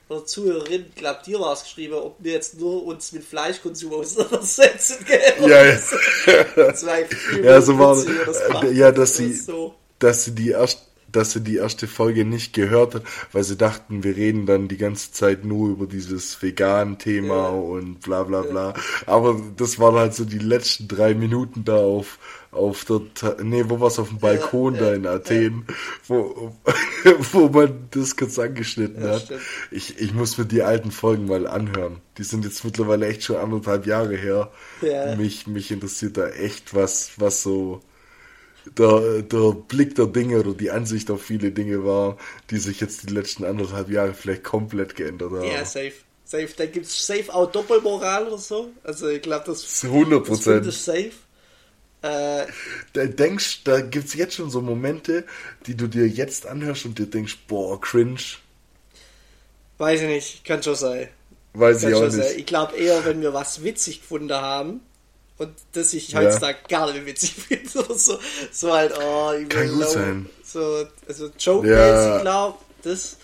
oder Zuhörerin, glaube dir war es geschrieben, ob wir jetzt nur uns mit Fleischkonsum auseinandersetzen, gell? Ja, ja. Das war Ja, so war das äh, ja, dass Das sie, so. dass sie die erste, dass sie die erste Folge nicht gehört hat, weil sie dachten, wir reden dann die ganze Zeit nur über dieses Vegan-Thema Ja. und bla bla bla. Aber das waren halt so die letzten drei Minuten da auf, auf der, nee, wo war's auf dem Balkon ja, da in Athen, wo, wo man das kurz angeschnitten Ja, hat. stimmt. Ich, ich muss mir die alten Folgen mal anhören. Die sind jetzt mittlerweile echt schon anderthalb Jahre her. Ja. Mich, mich interessiert da echt was, was so der, der Blick der Dinge oder die Ansicht auf viele Dinge war, die sich jetzt die letzten anderthalb Jahre vielleicht komplett geändert haben. Ja, safe. Safe. Da gibt es safe auch Doppelmoral oder so. Also ich glaube, das, Das ist 100 das ist safe. Äh, Da denkst, da gibt's jetzt schon so Momente, die du dir jetzt anhörst und dir denkst, boah, cringe. weiß ich nicht, kann schon sein. Weiß Kann ich auch schon sein. nicht. Ich glaube eher, wenn wir was witzig gefunden haben und das ich Ja. heutzutage gar nicht mehr witzig finde oder so, so halt, oh, ich Kann gut low. sein. So, also Joke-mäßig, Ja. glaube das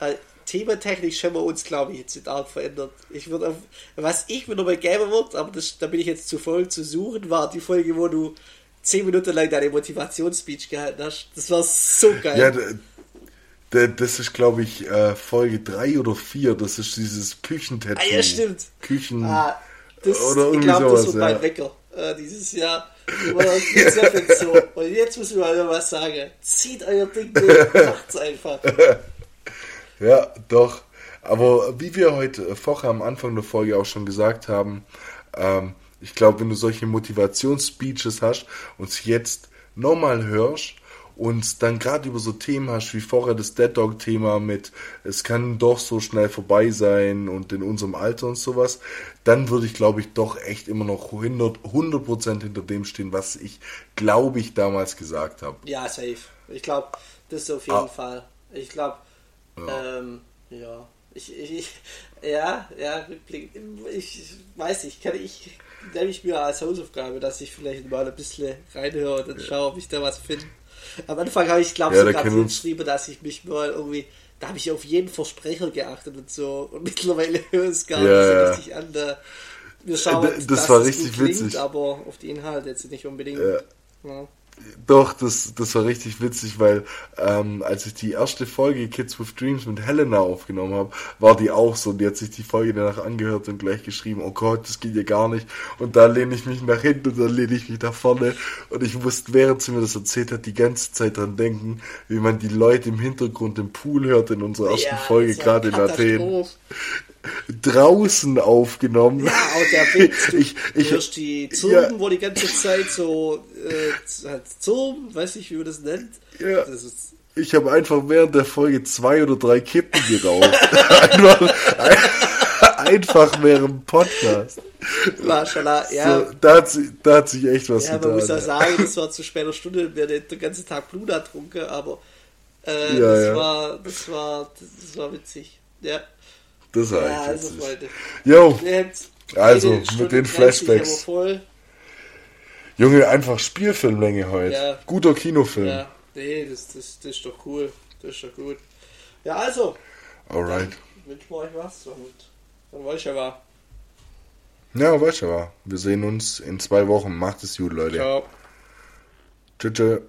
äh, thematechnisch haben wir uns, glaube ich, jetzt nicht arg verändert. Ich würde was ich mir nochmal geben würde, aber das, da bin ich jetzt zu voll zu suchen, war die Folge, wo du zehn Minuten lang deine Motivationsspeech gehalten hast. Das war so geil. Ja, das ist, glaube ich, äh, Folge 3 oder 4. Das ist dieses Küchentattoo. Ah, ja, stimmt. Küchen. Ah, das, Oder ich irgendwie glaube, das wird mein ja. Wecker. äh, dieses Jahr. So. Und jetzt ich mal wieder was sagen. Zieht euer Ding durch, macht's einfach. Ja, doch. Aber wie wir heute vorher am Anfang der Folge auch schon gesagt haben, ähm, ich glaube, wenn du solche Motivationsspeeches hast und es jetzt nochmal hörst und dann gerade über so Themen hast wie vorher das Dead Dog Thema mit es kann doch so schnell vorbei sein und in unserem Alter und sowas, dann würde ich glaube ich doch echt immer noch 100 100% hinter dem stehen, was ich glaube ich damals gesagt habe. Ja, safe. Ich glaube, das ist auf jeden Ah. Fall. Ich glaube, Ja. ähm, ja. Ich, ich, ich, ja, ja. Ich weiß nicht, kann ich, nehme ich mir als Hausaufgabe, dass ich vielleicht mal ein bisschen reinhöre und dann schaue, ob ich da was finde. Am Anfang habe ich, glaube ich, Ja, sogar uns- geschrieben, dass ich mich mal irgendwie, da habe ich auf jeden Versprecher geachtet und so. Und mittlerweile höre ich es gar Ja, nicht so richtig an. Da, wir schauen, Das dass war es richtig gut klingt, witzig. aber auf die Inhalte jetzt nicht unbedingt. Ja. Doch, das, das war richtig witzig, weil ähm, als ich die erste Folge Kids with Dreams mit Helena aufgenommen habe, war die auch so. Und die hat sich die Folge danach angehört und gleich geschrieben, oh Gott, das geht ja gar nicht. Und da lehne ich mich nach hinten und dann lehne ich mich nach vorne. Und ich musste, während sie mir das erzählt hat, die ganze Zeit dran denken, wie man die Leute im Hintergrund im Pool hört in unserer ersten Ja, Folge, gerade in Athen. Draußen aufgenommen. Ja, auch der Witz. Du Ich- ich- hörst die Zurben, ja. wo die ganze Zeit so äh, halt Zurben, weiß nicht, wie man das nennt. Ja. Das ist, Ich habe einfach während der Folge zwei oder drei Kippen geraucht. einfach, einfach während dem Podcast. Mashallah, ja. So, da, hat da hat sich echt was ja, man getan. muss ja sagen, das war zu später Stunde, wir haben den ganzen Tag Blut getrunken, aber äh, Ja, das, ja. War, das war das war witzig. Ja, das war ja echt also witzig. Jo, Also, mit den 30 Flashbacks. Junge, einfach Spielfilmlänge heute. Ja. Guter Kinofilm. Ja, nee, das, das, das ist doch cool. Das ist doch gut. Ja, also, Alright. wünschen wir euch was und dann weiß ich ja was. Ja, was. Wir sehen uns in zwei Wochen. Macht es gut, Leute. Ciao. Tschüss.